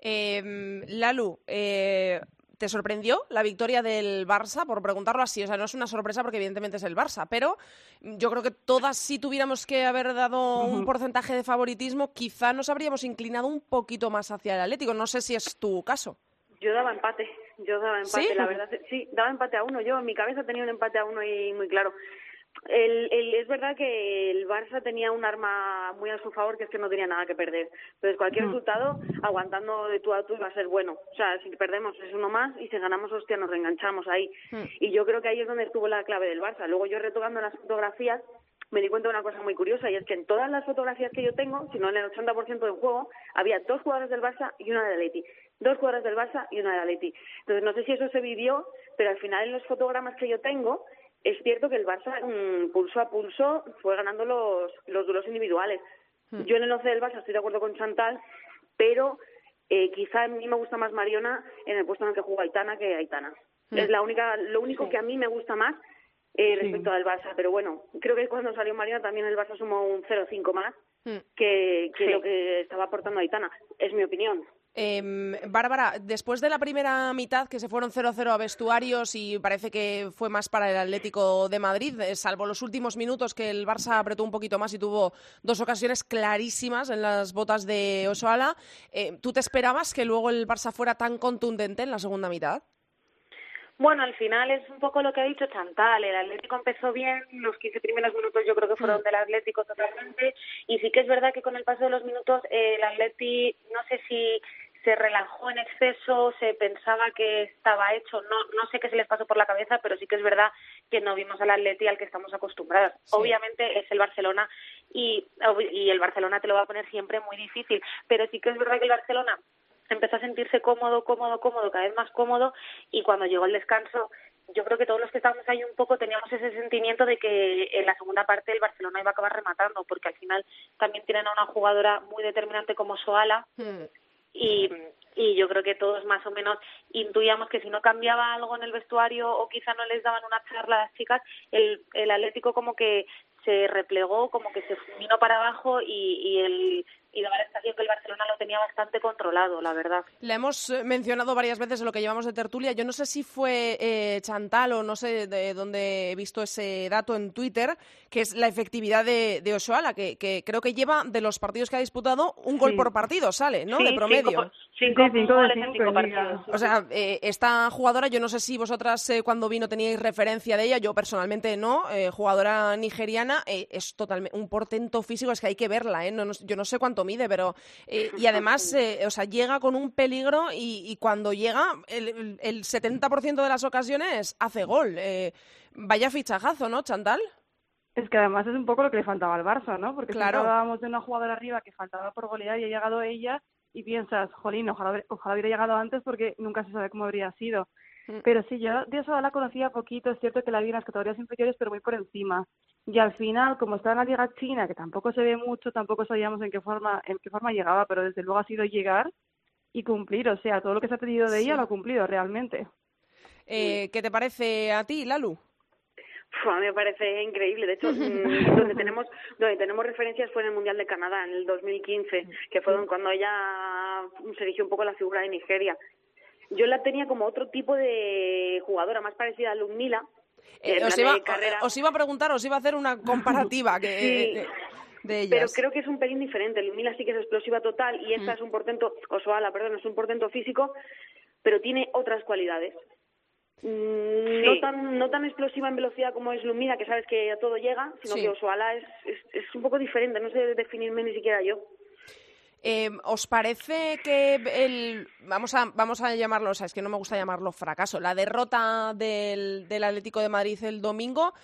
Eh, Lalu, eh, ¿Te sorprendió la victoria del Barça? Por preguntarlo así, o sea, no es una sorpresa porque evidentemente es el Barça, pero yo creo que todas si tuviéramos que haber dado un porcentaje de favoritismo, quizá nos habríamos inclinado un poquito más hacia el Atlético. No sé si es tu caso. Yo daba empate, yo daba empate, la verdad. Sí, daba empate a uno. Yo en mi cabeza tenía un empate a uno y muy claro. El, el, es verdad que el Barça tenía un arma muy a su favor, que es que no tenía nada que perder. Entonces, cualquier resultado, aguantando de tú a tú, va a ser bueno. O sea, si perdemos es uno más y si ganamos, hostia, nos reenganchamos ahí. Y yo creo que ahí es donde estuvo la clave del Barça. Luego yo retocando las fotografías, me di cuenta de una cosa muy curiosa y es que en todas las fotografías que yo tengo, si no en el 80% del juego, había dos jugadores del Barça y una de Atleti. Dos jugadores del Barça y una de Atleti. Entonces, no sé si eso se vivió, pero al final en los fotogramas que yo tengo, es cierto que el Barça mm, pulso a pulso fue ganando los, los duelos individuales. Hmm. Yo en el 11 del Barça estoy de acuerdo con Chantal, pero eh, quizá a mí me gusta más Mariona en el puesto en el que juega Aitana que Aitana. Hmm. Es la única, lo único que a mí me gusta más eh, respecto al Barça. Pero bueno, creo que cuando salió Mariona también el Barça sumó un 0-5 más hmm. que, que lo que estaba aportando Aitana. Es mi opinión. Eh, Bárbara, después de la primera mitad, que se fueron 0-0 a vestuarios y parece que fue más para el Atlético de Madrid, eh, salvo los últimos minutos que el Barça apretó un poquito más y tuvo dos ocasiones clarísimas en las botas de Osoala, eh, ¿tú te esperabas que luego el Barça fuera tan contundente en la segunda mitad? Bueno, al final es un poco lo que ha dicho Chantal. El Atlético empezó bien, los 15 primeros minutos yo creo que fueron mm. del Atlético totalmente. Y sí que es verdad que con el paso de los minutos el Atlético, no sé si se relajó en exceso, se pensaba que estaba hecho, no, no sé qué se les pasó por la cabeza, pero sí que es verdad que no vimos al Atleti al que estamos acostumbrados. Obviamente es el Barcelona y, y el Barcelona te lo va a poner siempre muy difícil, pero sí que es verdad que el Barcelona empezó a sentirse cómodo, cómodo, cómodo, cada vez más cómodo y cuando llegó el descanso yo creo que todos los que estábamos ahí un poco teníamos ese sentimiento de que en la segunda parte el Barcelona iba a acabar rematando, porque al final también tienen a una jugadora muy determinante como Soala, hmm y, yo creo que todos más o menos intuíamos que si no cambiaba algo en el vestuario o quizá no les daban una charla a las chicas, el, el Atlético como que se replegó, como que se vino para abajo y, y el y la sensación que el Barcelona lo tenía bastante controlado, la verdad. Le hemos eh, mencionado varias veces en lo que llevamos de tertulia. Yo no sé si fue eh, Chantal o no sé de dónde he visto ese dato en Twitter, que es la efectividad de, de Oshoala, que, que, creo que lleva de los partidos que ha disputado un gol por partido, sale, ¿no? de promedio. Cinco, cinco, cinco, partidos. O sea, eh, esta jugadora, yo no sé si vosotras eh, cuando vino teníais referencia de ella, yo personalmente no, eh, jugadora nigeriana, es totalmente un portento físico, es que hay que verla, ¿eh? No, yo no sé cuánto mide, pero. y además, o sea, llega con un peligro y, cuando llega, el, el 70% de las ocasiones hace gol. vaya fichajazo, ¿no, Chantal? Es que además es un poco lo que le faltaba al Barça, ¿no? Porque claro. hablábamos de una jugadora arriba que faltaba por golear y ha llegado ella y piensas, jolín, ojalá, ojalá hubiera llegado antes porque nunca se sabe cómo habría sido. Mm. Pero sí, yo de eso la conocía poquito, es cierto que la vi en las categorías inferiores, pero muy por encima. Y al final, como está en la Liga China, que tampoco se ve mucho, tampoco sabíamos en qué forma, en qué forma llegaba, pero desde luego ha sido llegar y cumplir, o sea, todo lo que se ha pedido de ella lo ha cumplido realmente. Eh, ¿Qué te parece a ti, Lalu? a mí me parece increíble. De hecho, mm, donde tenemos donde tenemos referencias fue en el Mundial de Canadá, en el 2015, que fue cuando ella se eligió un poco la figura de Nigeria. Yo la tenía como otro tipo de jugadora, más parecida a Ludmila. Eh, os, iba, os, iba, a preguntar, os iba a hacer una comparativa que, eh, de, ellas. Pero creo que es un pelín diferente. Ludmila sí que es explosiva total y esta es un portento, Osoala, perdón, es un portento físico, pero tiene otras cualidades. Mm, no tan no tan explosiva en velocidad como es Lumina, que sabes que a todo llega, sino que Osuala es, es, un poco diferente, no sé definirme ni siquiera yo. Eh, ¿Os parece que el vamos a vamos a llamarlo, o sea, es que no me gusta llamarlo fracaso, la derrota del, del Atlético de Madrid el domingo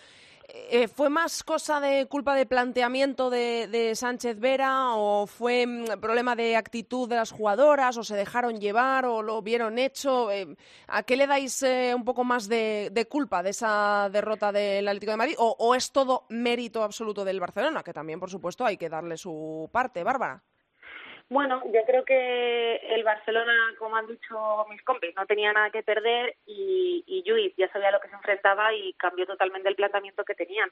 eh, ¿Fue más cosa de culpa de planteamiento de, Sánchez Vera o fue mm, problema de actitud de las jugadoras o se dejaron llevar o lo vieron hecho? Eh, ¿A qué le dais eh, un poco más de, culpa de esa derrota del Atlético de Madrid o, o es todo mérito absoluto del Barcelona? Que también, por supuesto, hay que darle su parte, Bárbara. Bueno, yo creo que el Barcelona, como han dicho mis compis, no tenía nada que perder y, y Lluís ya sabía lo que se enfrentaba y cambió totalmente el planteamiento que tenían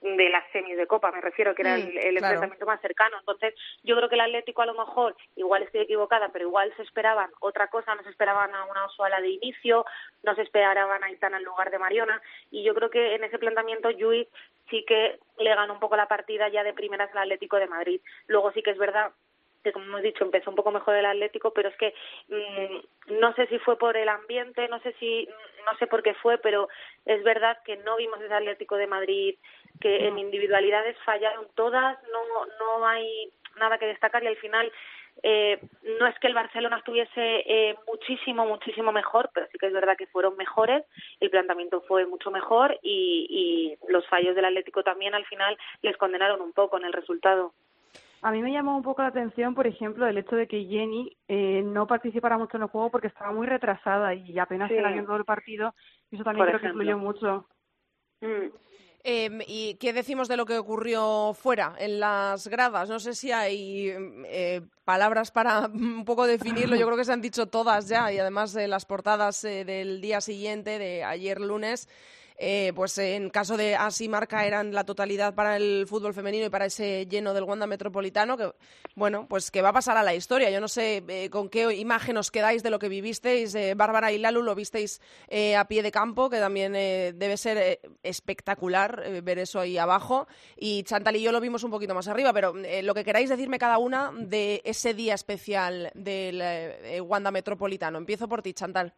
de las semis de Copa, me refiero, que era el, mm, enfrentamiento más cercano. Entonces, yo creo que el Atlético a lo mejor, igual estoy equivocada, pero igual se esperaban otra cosa, no se esperaban a una Osoala de inicio, no se esperaban a Itana en lugar de Mariona y yo creo que en ese planteamiento Lluís sí que le ganó un poco la partida ya de primeras al Atlético de Madrid. Luego sí que es verdad que como hemos dicho empezó un poco mejor el Atlético, pero es que mm, no sé si fue por el ambiente, no sé si no sé por qué fue, pero es verdad que no vimos ese Atlético de Madrid que en individualidades fallaron todas, no no hay nada que destacar y al final eh, no es que el Barcelona estuviese eh, muchísimo, muchísimo mejor, pero sí que es verdad que fueron mejores, el planteamiento fue mucho mejor y, y los fallos del Atlético también al final les condenaron un poco en el resultado. A mí me llamó un poco la atención, por ejemplo, el hecho de que Jenny eh, no participara mucho en el juego porque estaba muy retrasada y apenas sí. era viendo el partido. Y eso también creo que influyó mucho. Mm. Eh, ¿Y qué decimos de lo que ocurrió fuera, en las gradas? No sé si hay eh, palabras para un poco definirlo. Yo creo que se han dicho todas ya y además de las portadas eh, del día siguiente, de ayer lunes, eh, pues en caso de así marca eran la totalidad para el fútbol femenino y para ese lleno del Wanda Metropolitano, que bueno, pues que va a pasar a la historia. Yo no sé eh, con qué imagen os quedáis de lo que vivisteis. Eh, Bárbara y Lalu lo visteis a pie de campo, que también debe ser espectacular ver eso ahí abajo. Y Chantal y yo lo vimos un poquito más arriba, pero lo que queráis decirme cada una de ese día especial del Wanda Metropolitano. Empiezo por ti, Chantal.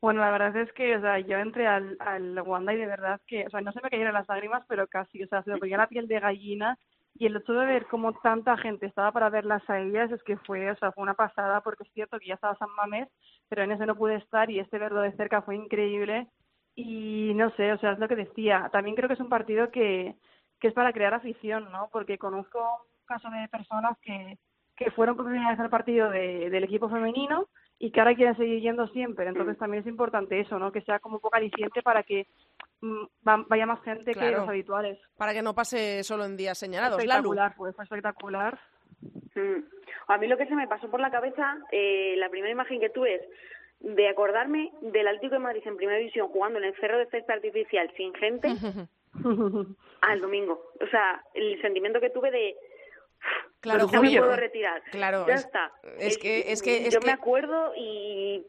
Bueno, la verdad es que, o sea, yo entré al, al Wanda y de verdad que, o sea, no se me cayeron las lágrimas, pero casi, o sea, se me ponía la piel de gallina y el hecho de ver cómo tanta gente estaba para verlas a ellas es que fue, o sea, fue una pasada porque es cierto que ya estaba San Mamés, pero en ese no pude estar y este verlo de cerca fue increíble y no sé, o sea, es lo que decía. También creo que es un partido que, que es para crear afición, ¿no? Porque conozco un caso de personas que, que fueron por primera vez al partido de, del equipo femenino y que ahora quieren seguir yendo siempre. Entonces mm. también es importante eso, ¿no? Que sea como un poco aliciente para que mm, vaya más gente que los habituales. Para que no pase solo en días señalados. Espectacular, pues fue espectacular. Mm. A mí lo que se me pasó por la cabeza, eh, la primera imagen que tuve es de acordarme del Atlético de Madrid en Primera División jugando en el cerro de césped artificial sin gente el domingo. O sea, el sentimiento que tuve de Claro, ya me puedo retirar. Claro, ya es, está. Es que, es que, es yo que... me acuerdo y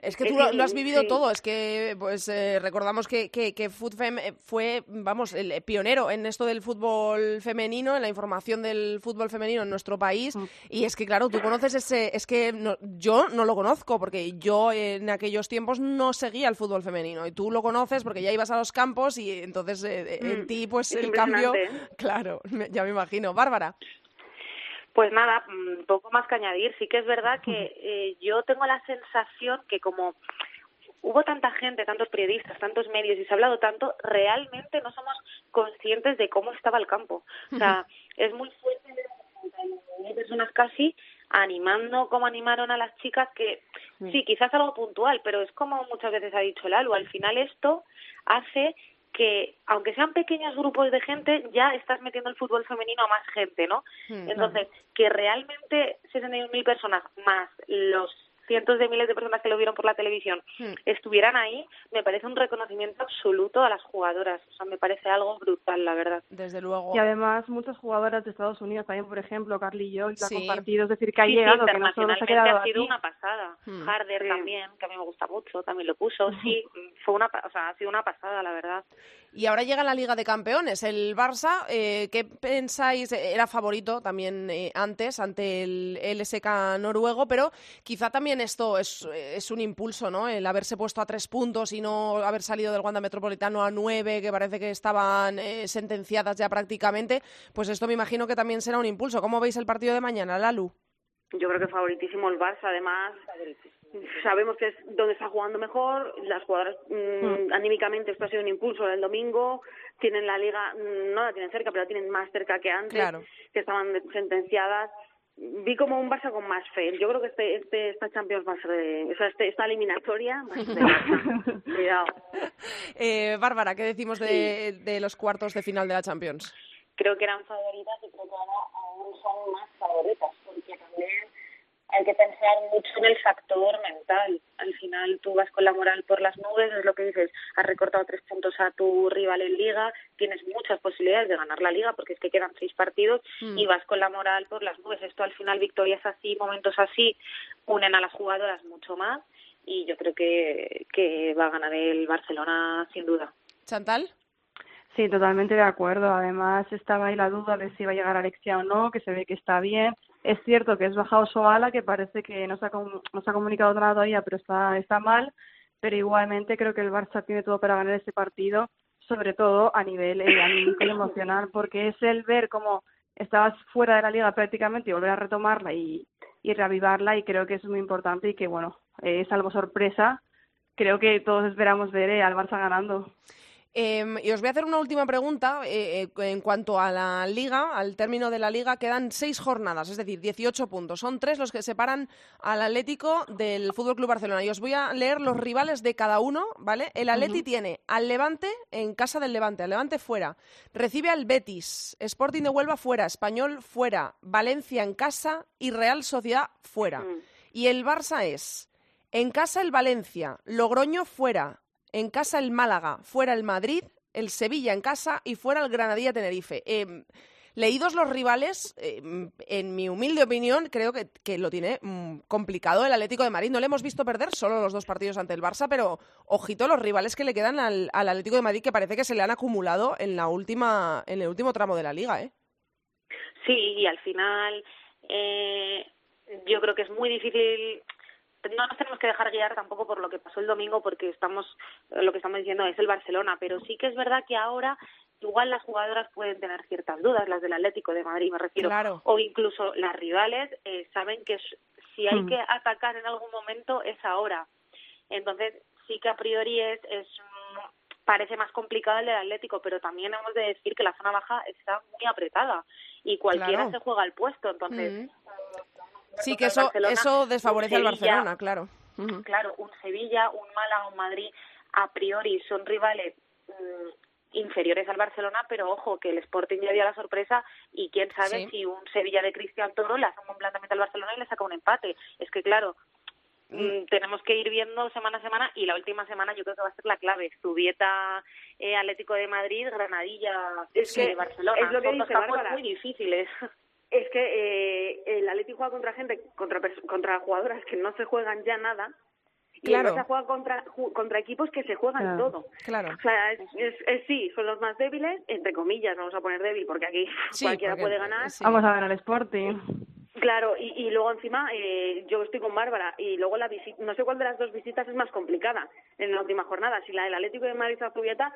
Es que tú lo, has vivido todo, es que pues eh, recordamos que, que, que FoodFem eh, fue, vamos, el pionero en esto del fútbol femenino, en la información del fútbol femenino en nuestro país, y es que claro, tú conoces ese, es que no- yo no lo conozco, porque yo en aquellos tiempos no seguía el fútbol femenino, y tú lo conoces porque ya ibas a los campos y entonces eh, en Mm, ti pues es el cambio, claro, ya me imagino. Bárbara. Pues nada, mm, poco más que añadir. Sí que es verdad que eh, yo tengo la sensación que como hubo tanta gente, tantos periodistas, tantos medios y se ha hablado tanto, realmente no somos conscientes de cómo estaba el campo. O sea, es muy fuerte 39 personas casi animando como animaron a las chicas que sí, quizás algo puntual, pero es como muchas veces ha dicho Lalu, al final esto hace que aunque sean pequeños grupos de gente, ya estás metiendo el fútbol femenino a más gente, ¿no? Mm, Entonces, que realmente 61.000 personas más los cientos de miles de personas que lo vieron por la televisión estuvieran ahí, me parece un reconocimiento absoluto a las jugadoras. O sea, me parece algo brutal, la verdad. Desde luego. Y además muchas jugadoras de Estados Unidos también, por ejemplo, Carly Joy, la ha Sí. compartido, es decir, que ha Sí, sí, llegado, que no solo se ha internacionalmente quedado ha sido aquí. una pasada. Hmm. Harder también, que a mí me gusta mucho, también lo puso. Sí, fue una, pa- o sea, ha sido una pasada, la verdad. Y ahora llega la Liga de Campeones. El Barça, eh, ¿qué pensáis? Era favorito también eh, antes, ante el LSK noruego, pero quizá también esto es, es un impulso, ¿no? El haberse puesto a tres puntos y no haber salido del Wanda Metropolitano a nueve, que parece que estaban eh, sentenciadas ya prácticamente. Pues esto me imagino que también será un impulso. ¿Cómo veis el partido de mañana, Lalu? Yo creo que favoritísimo el Barça, además sabemos que es donde está jugando mejor, las jugadoras mm, anímicamente esto ha sido un impulso el domingo, tienen la liga, mm, no la tienen cerca, pero la tienen más cerca que antes, Claro. que estaban sentenciadas. Vi como un Barça con más fe. Yo creo que este, este esta Champions va a ser, de- o sea, este, esta eliminatoria va a ser de. Cuidado. Eh, Bárbara, ¿qué decimos de, de los cuartos de final de la Champions? Creo que eran favoritas y creo que ahora aún son más favoritas, porque también hay que pensar mucho en el factor mental. Al final tú vas con la moral por las nubes, es lo que dices, has recortado tres puntos a tu rival en liga, tienes muchas posibilidades de ganar la liga porque es que quedan seis partidos Mm. y vas con la moral por las nubes. Esto al final, victorias así, momentos así, unen a las jugadoras mucho más y yo creo que, que va a ganar el Barcelona sin duda. Chantal. Sí, totalmente de acuerdo. Además, estaba ahí la duda de si iba a llegar Alexia o no, que se ve que está bien. Es cierto que es bajado Soala, que parece que no se ha, no se ha comunicado nada todavía, pero está, está mal. Pero igualmente creo que el Barça tiene todo para ganar este partido, sobre todo a nivel eh, emocional, porque es el ver cómo estabas fuera de la liga prácticamente y volver a retomarla y, y reavivarla, y creo que es muy importante y que, bueno, eh, salvo sorpresa, creo que todos esperamos ver eh, al Barça ganando. Eh, y os voy a hacer una última pregunta eh, eh, en cuanto a la liga, al término de la liga, quedan seis jornadas, es decir, 18 puntos. Son tres los que separan al Atlético del Fútbol Club Barcelona. Y os voy a leer los rivales de cada uno, ¿vale? El Atleti tiene al Levante en casa del Levante, al Levante fuera. Recibe al Betis, Sporting de Huelva fuera, Español fuera, Valencia en casa y Real Sociedad fuera. Y el Barça es en casa el Valencia, Logroño fuera, en casa el Málaga, fuera el Madrid, el Sevilla en casa y fuera el Granadilla Tenerife. Eh, leídos los rivales, eh, en mi humilde opinión, creo que, que lo tiene mm, complicado el Atlético de Madrid. No le hemos visto perder solo los dos partidos ante el Barça, pero ojito los rivales que le quedan al, al Atlético de Madrid, que parece que se le han acumulado en la última, en el último tramo de la liga, ¿eh? Sí, y al final eh, yo creo que es muy difícil. No nos tenemos que dejar guiar tampoco por lo que pasó el domingo, porque estamos, lo que estamos diciendo es el Barcelona, pero sí que es verdad que ahora igual las jugadoras pueden tener ciertas dudas, las del Atlético de Madrid me refiero, Claro. o incluso las rivales eh, saben que si hay Hmm. que atacar en algún momento es ahora. Entonces sí que a priori es, es mm, parece más complicado el del Atlético, pero también hemos de decir que la zona baja está muy apretada y cualquiera Claro. se juega el puesto, entonces Mm. Sí, que eso, eso desfavorece al Barcelona, claro. Claro, un Sevilla, un Málaga, un Madrid, a priori son rivales mm, inferiores al Barcelona, pero ojo, que el Sporting ya dio la sorpresa y quién sabe Sí. si un Sevilla de Cristian Toro le hace un buen planteamiento al Barcelona y le saca un empate. Es que claro, mm, tenemos que ir viendo semana a semana y la última semana yo creo que va a ser la clave. Zubieta, eh, Atlético de Madrid, Granadilla, es que, Barcelona. Es lo que Son dice campos Bárbara. muy difíciles. Es que eh, el Atlético juega contra gente, contra, contra jugadoras que no se juegan ya nada. Y Claro. el Barça juega contra, ju- contra equipos que se juegan Claro. todo. Claro. O sea, es, es- es- sí, son los más débiles, entre comillas, vamos a poner débil, porque aquí Sí, cualquiera porque- puede ganar. Vamos a ver al Sporting. Claro, y, y luego encima eh, yo estoy con Bárbara y luego la visita, no sé cuál de las dos visitas es más complicada en la última jornada, si la del Atlético de Madrid a Zubieta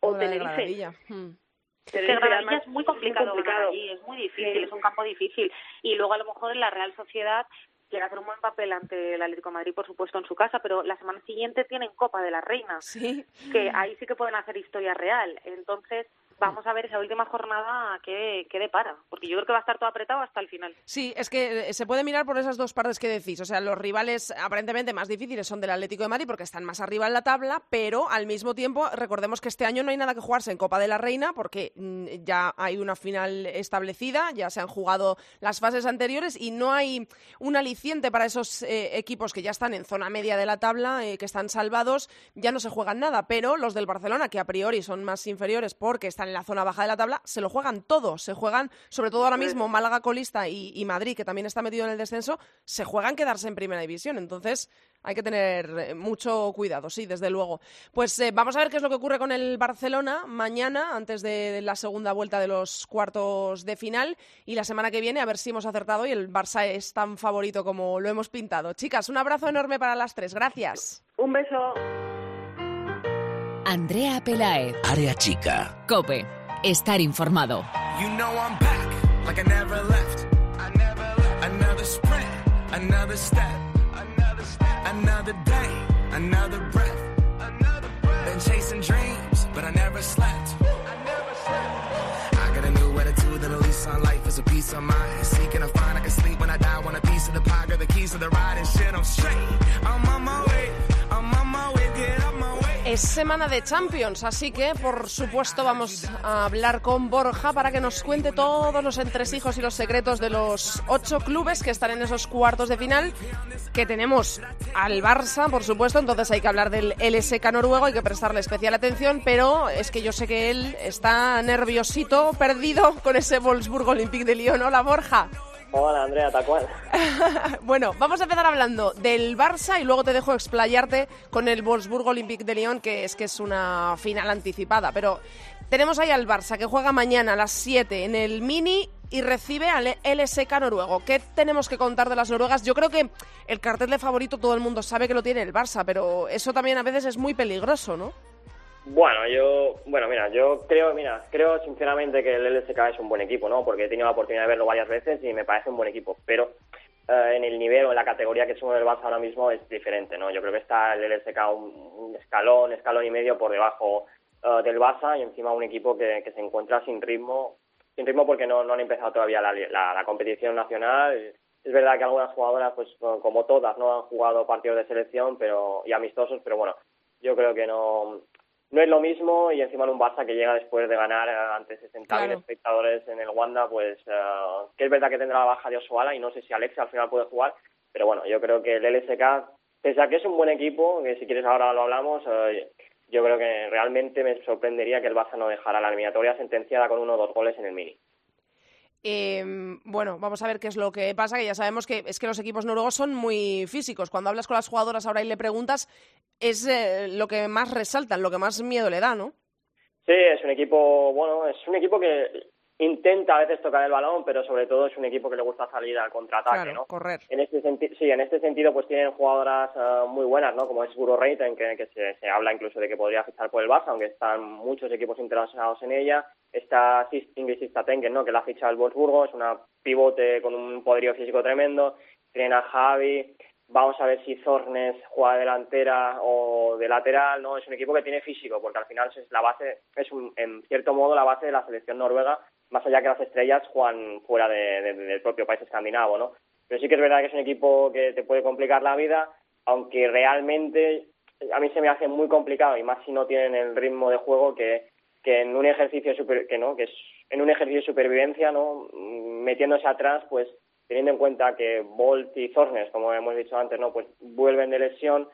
o, O la de Tenerife. Es que Granadilla es muy complicado, complicado. allí, es muy difícil, Sí. es un campo difícil. Y luego a lo mejor en la Real Sociedad quiere hacer un buen papel ante el Atlético de Madrid, por supuesto, en su casa, pero la semana siguiente tienen Copa de la Reina, Sí. que ahí sí que pueden hacer historia real. Entonces, vamos a ver esa última jornada qué, qué depara, porque yo creo que va a estar todo apretado hasta el final. Sí, es que eh, se puede mirar por esas dos partes que decís. O sea, los rivales aparentemente más difíciles son del Atlético de Madrid porque están más arriba en la tabla, pero al mismo tiempo recordemos que este año no hay nada que jugarse en Copa de la Reina porque mm, ya hay una final establecida, ya se han jugado las fases anteriores y no hay un aliciente para esos eh, equipos que ya están en zona media de la tabla, eh, que están salvados, ya no se juegan nada. Pero los del Barcelona, que a priori son más inferiores porque están en la zona baja de la tabla, se lo juegan todo. Se juegan, sobre todo ahora mismo, Málaga colista y, y Madrid, que también está metido en el descenso, se juegan quedarse en primera división. Entonces hay que tener eh, mucho cuidado, sí, desde luego. Pues eh, vamos a ver qué es lo que ocurre con el Barcelona mañana, antes de la segunda vuelta de los cuartos de final. Y la semana que viene, a ver si hemos acertado y el Barça es tan favorito como lo hemos pintado. Chicas, un abrazo enorme para las tres. Gracias. Un beso. Andrea Pelaez, Área chica. Cope, estar informado. You know I'm back, like I never left. I never left. Another sprint, another step, another step, another day, another breath, another breath. Been chasing dreams, but I never slept. I never slept. I got a new attitude that a lease on life is a piece of mind. Seeking a find I can sleep when I die. Want a piece of the pie, got the keys to the ride and shit. I'm straight. I'm on my way. I'm on my Es semana de Champions, así que por supuesto vamos a hablar con Borja para que nos cuente todos los entresijos y los secretos de los ocho clubes que están en esos cuartos de final. Que tenemos al Barça, por supuesto, entonces hay que hablar del LSK noruego, hay que prestarle especial atención, pero es que yo sé que él está nerviosito, perdido con ese Wolfsburg Olympique de Lyon. Hola Borja. Hola Andrea, tal cual. bueno, vamos a empezar hablando del Barça y luego te dejo explayarte con el Wolfsburg Olympique de Lyon, que es que es una final anticipada. Pero tenemos ahí al Barça que juega mañana a las 7 en el Mini y recibe al LSK noruego. ¿Qué tenemos que contar de las noruegas? Yo creo que el cartel de favorito todo el mundo sabe que lo tiene el Barça, pero eso también a veces es muy peligroso, ¿no? Bueno, yo, bueno, mira, yo creo, mira, creo sinceramente que el LSK es un buen equipo, ¿no? Porque he tenido la oportunidad de verlo varias veces y me parece un buen equipo, pero eh, en el nivel o en la categoría que sube el Barça ahora mismo es diferente, ¿no? Yo creo que está el LSK un, escalón, escalón y medio por debajo eh, del Barça y encima un equipo que, que se encuentra sin ritmo, sin ritmo porque no, han empezado todavía la, la, la competición nacional. Es verdad que algunas jugadoras, pues como todas, no han jugado partidos de selección pero y amistosos, pero bueno, yo creo que no no es lo mismo y encima en un Barça que llega después de ganar eh, ante 60.000 Claro. espectadores en el Wanda, pues eh, que es verdad que tendrá la baja de Osoala y no sé si Alexia al final puede jugar, pero bueno, yo creo que el LSK, pese a que es un buen equipo, que si quieres ahora lo hablamos, eh, yo creo que realmente me sorprendería que el Barça no dejara la eliminatoria sentenciada con uno o dos goles en el mini. Eh, bueno, vamos a ver qué es lo que pasa, que ya sabemos que es que los equipos noruegos son muy físicos. Cuando hablas con las jugadoras ahora y le preguntas, es eh, lo que más resaltan, lo que más miedo le da, ¿no? Sí, es un equipo, bueno, es un equipo que intenta a veces tocar el balón, pero sobre todo es un equipo que le gusta salir al contraataque, Claro, ¿no? correr. En este sentido, sí, en este sentido, pues tienen jugadoras eh, muy buenas, ¿no? Como es Guro Reiten, que, que se, se habla incluso de que podría fichar por el Barça, aunque están muchos equipos interesados en ella. Está Ingrid Sistatengen, ¿no? Que la ha fichado el Wolfsburgo, es una pivote con un poderío físico tremendo. Tienen a Javi, vamos a ver si Zornes juega de delantera o de lateral, ¿no? Es un equipo que tiene físico, porque al final es la base, es un, en cierto modo la base de la selección noruega, más allá que las estrellas juegan fuera de- de- del propio país escandinavo, ¿no? Pero sí que es verdad que es un equipo que te puede complicar la vida, aunque realmente a mí se me hace muy complicado y más si no tienen el ritmo de juego que, que en un ejercicio super- que no que es en un ejercicio de supervivencia no Mm, metiéndose atrás pues teniendo en cuenta que Bolt y Zornes, como hemos dicho antes, no pues vuelven de lesión,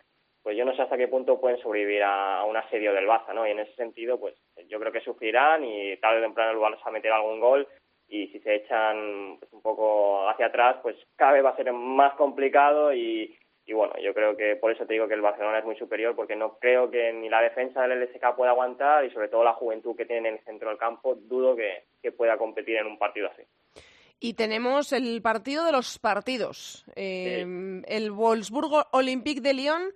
pues yo no sé hasta qué punto pueden sobrevivir a, un asedio del Barça, ¿no? Y en ese sentido, pues yo creo que sufrirán y tarde o temprano el Barça meter algún gol y si se echan pues, un poco hacia atrás, pues cada vez va a ser más complicado y, y bueno, yo creo que por eso te digo que el Barcelona es muy superior, porque no creo que ni la defensa del LSK pueda aguantar y sobre todo la juventud que tiene en el centro del campo, dudo que, que pueda competir en un partido así. Y tenemos el partido de los partidos. Eh, el Wolfsburgo Olympique de Lyon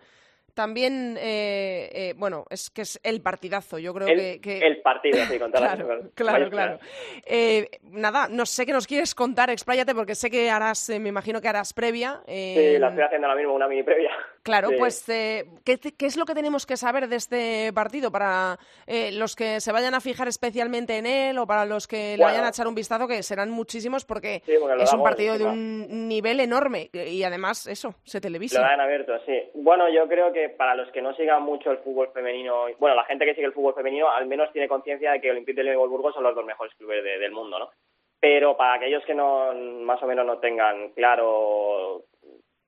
también, eh, eh, bueno, es que es el partidazo, yo creo que, El partido, sí, contar Claro, claro, claro. Eh, nada, no sé qué nos quieres contar, expláyate, porque sé que harás, me imagino que harás previa. Sí, la estoy haciendo ahora mismo, una mini previa. Claro, pues, ¿qué, ¿qué, es lo que tenemos que saber de este partido para los que se vayan a fijar especialmente en él o para los que le vayan a echar un vistazo, que serán muchísimos, porque es un partido de un nivel enorme y además, eso, se televisa. Lo han abierto, sí. Bueno, yo creo que para los que no sigan mucho el fútbol femenino, bueno, la gente que sigue el fútbol femenino al menos tiene conciencia de que Olympique de Lyon y Burgos son los dos mejores clubes del mundo, ¿no? Pero para aquellos que no más o menos no tengan claro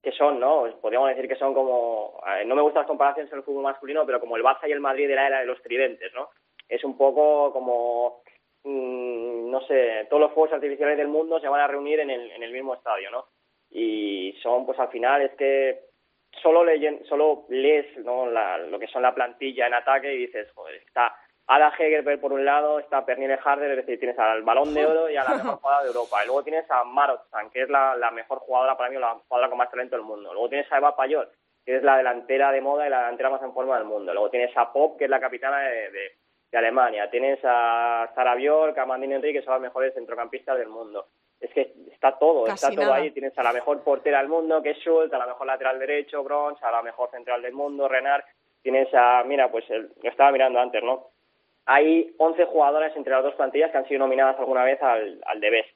qué son, ¿no? Podríamos decir que son como, no me gustan las comparaciones en el fútbol masculino, pero como el Barça y el Madrid de la era de los tridentes, ¿no? Es un poco como, mm, no sé, todos los fuegos artificiales del mundo se van a reunir en el, en el mismo estadio, ¿no? Y son, pues al final es que solo, leyen, solo lees ¿no? la, lo que son la plantilla en ataque y dices, joder, está Ada Hegerberg por un lado, está Pernille Harder, es decir, tienes al Balón de Oro y a la mejor jugadora de Europa. Y luego tienes a Marotsan, que es la, la, mejor jugadora para mí, la jugadora con más talento del mundo. Luego tienes a Eva Payol, que es la delantera de moda y la delantera más en forma del mundo. Luego tienes a Pop, que es la capitana de, de, Alemania. Tienes a Sara Bjork, a Mandine Enrique, que son las mejores centrocampistas del mundo es que está todo, está todo ahí. Tienes a la mejor portera del mundo, que es Schultz, a la mejor lateral derecho, Brons, a la mejor central del mundo, Renard. Tienes a, mira, pues lo estaba mirando antes, ¿no? Hay 11 jugadoras entre las dos plantillas que han sido nominadas alguna vez al, al de Best.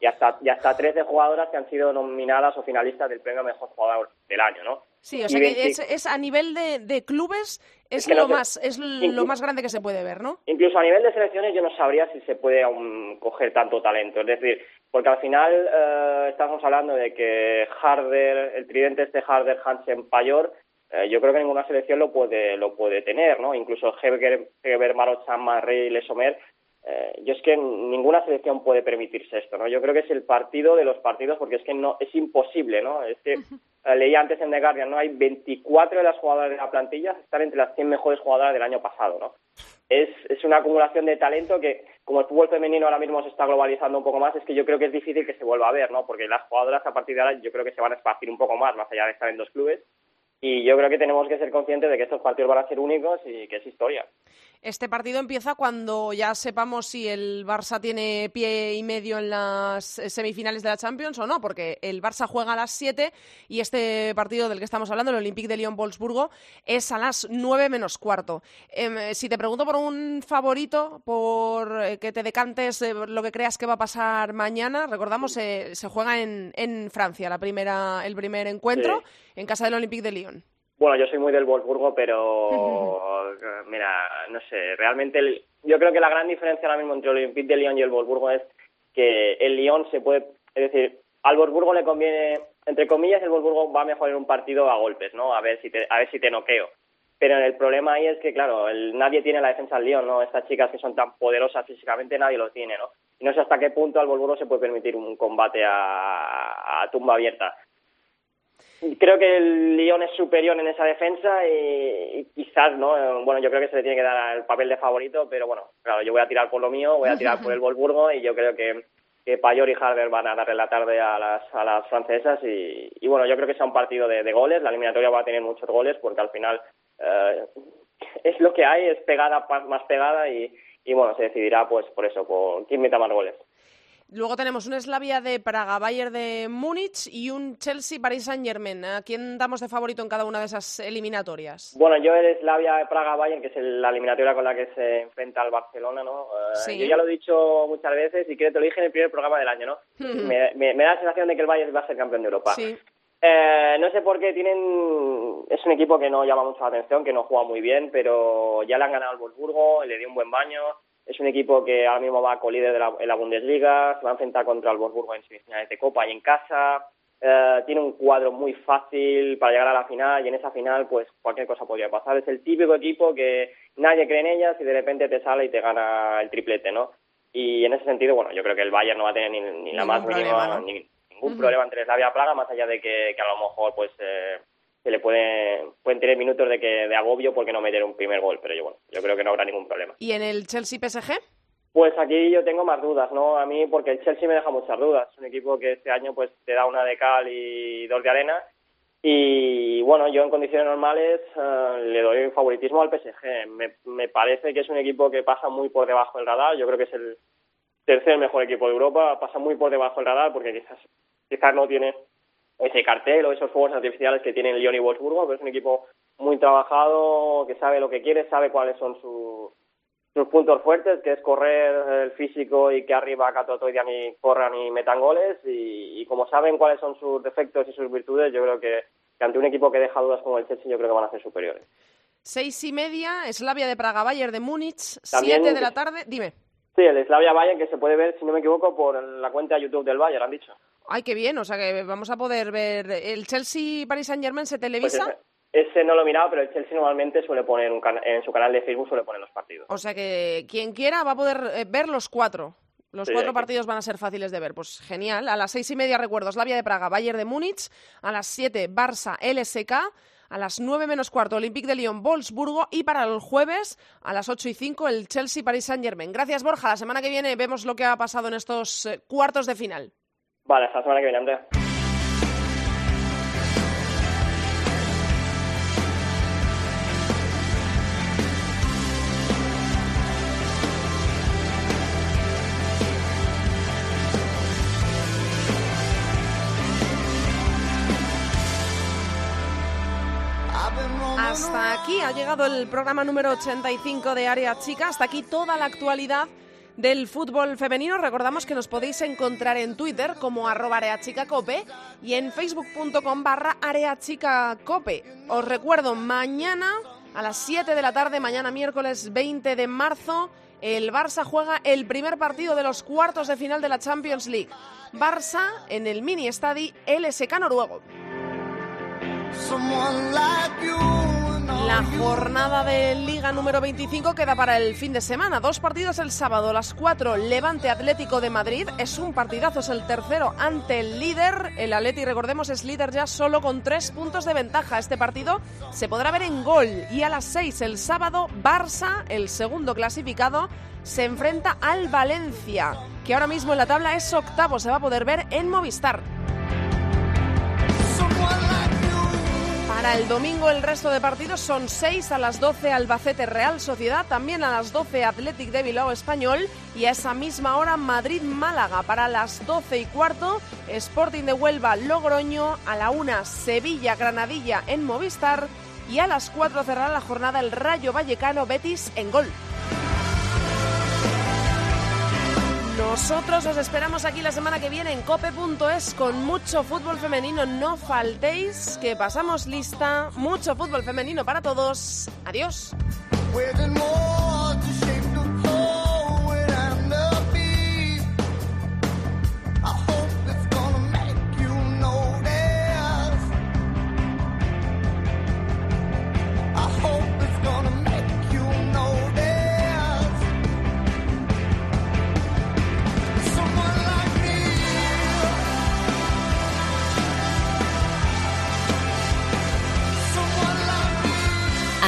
Y hasta, y hasta 13 jugadoras que han sido nominadas o finalistas del premio Mejor Jugador del Año, ¿no? Sí, o sea que es, a nivel de, de clubes es, lo más es lo más grande que se puede ver, ¿no? Incluso a nivel de selecciones yo no sabría si se puede aún coger tanto talento, es decir, porque al final eh, estamos hablando de que Harder, el tridente este Harder, Hansen, Payor, eh, yo creo que ninguna selección lo puede lo puede tener, ¿no? Incluso Heber, Heber Marochan, Marrey, Lesomer eh, yo es que ninguna selección puede permitirse esto, ¿no? Yo creo que es el partido de los partidos porque es que no es imposible, ¿no? Es que eh, leía antes en The Guardian, ¿no? Hay 24 de las jugadoras de la plantilla están entre las 100 mejores jugadoras del año pasado, ¿no? Es, es una acumulación de talento que, como el fútbol femenino ahora mismo se está globalizando un poco más, es que yo creo que es difícil que se vuelva a ver, ¿no? Porque las jugadoras a partir de ahora yo creo que se van a esparcir un poco más, más allá de estar en dos clubes, y yo creo que tenemos que ser conscientes de que estos partidos van a ser únicos y que es historia. Este partido empieza cuando ya sepamos si el Barça tiene pie y medio en las semifinales de la Champions o no, porque el Barça juega a las 7 y este partido del que estamos hablando, el Olympique de Lyon-Wolfsburgo, es a las 9 menos cuarto. Em, si te pregunto por un favorito, por eh, que te decantes lo que creas que va a pasar mañana, recordamos, se juega en, en Francia la primera, el primer encuentro en casa del Olympique de Lyon. Bueno, yo soy muy del Wolfsburgo, pero mira, no sé, realmente yo creo que la gran diferencia ahora mismo entre el Olympique de Lyon y el Wolfsburgo es que el Lyon se puede, es decir, al Wolfsburgo le conviene, entre comillas, el Wolfsburgo va mejor en un partido a golpes, ¿no? A ver si te, a ver si te noqueo. Pero el problema ahí es que, claro, el, nadie tiene la defensa al Lyon, ¿no? Estas chicas que son tan poderosas físicamente, nadie lo tiene, ¿no? Y no sé hasta qué punto al Wolfsburgo se puede permitir un combate a tumba abierta creo que el Lyon es superior en esa defensa y, quizás, ¿no? Bueno, yo creo que se le tiene que dar el papel de favorito, pero bueno, claro, yo voy a tirar por lo mío, voy a tirar por el Wolfsburgo y yo creo que, que Payor y Harder van a darle la tarde a las, a las francesas y, bueno, yo creo que sea un partido de, goles, la eliminatoria va a tener muchos goles porque al final eh, es lo que hay, es pegada más pegada y, y bueno, se decidirá pues por eso, por quién meta más goles. Luego tenemos un Slavia de Praga, Bayern de Múnich y un Chelsea Paris Saint Germain. ¿A quién damos de favorito en cada una de esas eliminatorias? Bueno, yo el Slavia de Praga Bayern, que es la eliminatoria con la que se enfrenta al Barcelona, ¿no? Eh, yo ya lo he dicho muchas veces y creo que te lo dije en el primer programa del año, ¿no? me, da la sensación de que el Bayern va a ser campeón de Europa. Eh, no sé por qué tienen. Es un equipo que no llama mucho la atención, que no juega muy bien, pero ya le han ganado al Wolfsburgo, le dio un buen baño es un equipo que ahora mismo va co-líder de la, en la Bundesliga, se va a enfrentar contra el Wolfsburgo en semifinales de Copa y en casa. Eh, tiene un cuadro muy fácil para llegar a la final y en esa final pues cualquier cosa podría pasar. Es el típico equipo que nadie cree en ellas y de repente te sale y te gana el triplete, ¿no? Y en ese sentido, bueno, yo creo que el Bayern no va a tener ni, la más mínima, ningún problema entre Slavia Praga, más allá de que, a lo mejor pues eh, se le puede, pueden tener minutos de que de agobio porque no meter un primer gol, pero yo bueno, yo creo que no habrá ningún problema. ¿Y en el Chelsea PSG? Pues aquí yo tengo más dudas, ¿no? A mí, porque el Chelsea me deja muchas dudas. Es un equipo que este año pues te da una de cal y dos de arena. Y bueno, yo en condiciones normales eh, le doy favoritismo al PSG. Me, me parece que es un equipo que pasa muy por debajo del radar. Yo creo que es el tercer mejor equipo de Europa. Pasa muy por debajo del radar porque quizás, quizás no tiene ese cartel o esos fuegos artificiales que tienen Lyon y Wolfsburgo, pero es un equipo muy trabajado, que sabe lo que quiere, sabe cuáles son sus sus puntos fuertes, que es correr el físico y que arriba Cato y corran y metan goles. Y, como saben cuáles son sus defectos y sus virtudes, yo creo que, ante un equipo que deja dudas como el Chelsea, yo creo que van a ser superiores. Seis y media, Slavia de Praga, Bayern de Múnich, siete de la tarde. Dime. Sí, el Slavia Bayern que se puede ver, si no me equivoco, por la cuenta de YouTube del Bayern, han dicho. Ay, qué bien, o sea que vamos a poder ver. ¿El Chelsea Paris Saint Germain se televisa? Pues ese no lo he mirado, pero el Chelsea normalmente suele poner un en su canal de Facebook suele poner los partidos. O sea que quien quiera va a poder eh, ver los cuatro. Los cuatro partidos van a ser fáciles de ver. Pues genial. A las seis y media, recuerdo, Slavia de Praga, Bayern de Múnich. A las siete, Barça, LSK. A las nueve menos cuarto, Olympique de Lyon, Wolfsburgo. Y para el jueves, a las ocho y cinco, el Chelsea, Paris Saint Germain. Gracias, Borja. La semana que viene vemos lo que ha pasado en estos eh, cuartos de final. Vale, hasta la semana que viene, Andrea. Hasta aquí ha llegado el programa número 85 de Área Chica. Hasta aquí toda la actualidad del fútbol femenino. Recordamos que nos podéis encontrar en Twitter como arroba areachicacope y en facebook.com barra areachicacope. Os recuerdo, mañana a las 7 de la tarde, mañana miércoles 20 de marzo, el Barça juega el primer partido de los cuartos de final de la Champions League. Barça en el mini estadi LSK noruego. La jornada de Liga número 25 queda para el fin de semana. Dos partidos el sábado las 4. Levante Atlético de Madrid. Es un partidazo, es el tercero ante el líder. El Atleti, recordemos, es líder ya solo con tres puntos de ventaja. Este partido se podrá ver en gol. Y a las 6 el sábado, Barça, el segundo clasificado, se enfrenta al Valencia, que ahora mismo en la tabla es octavo. Se va a poder ver en Movistar. Para el domingo el resto de partidos son 6 a las 12 Albacete Real Sociedad, también a las 12 Athletic de Bilbao Español y a esa misma hora Madrid Málaga. Para las 12 y cuarto Sporting de Huelva Logroño, a la 1 Sevilla Granadilla en Movistar y a las 4 cerrará la jornada el Rayo Vallecano Betis en gol. Nosotros os esperamos aquí la semana que viene en cope.es con mucho fútbol femenino. No faltéis, que pasamos lista. Mucho fútbol femenino para todos. Adiós.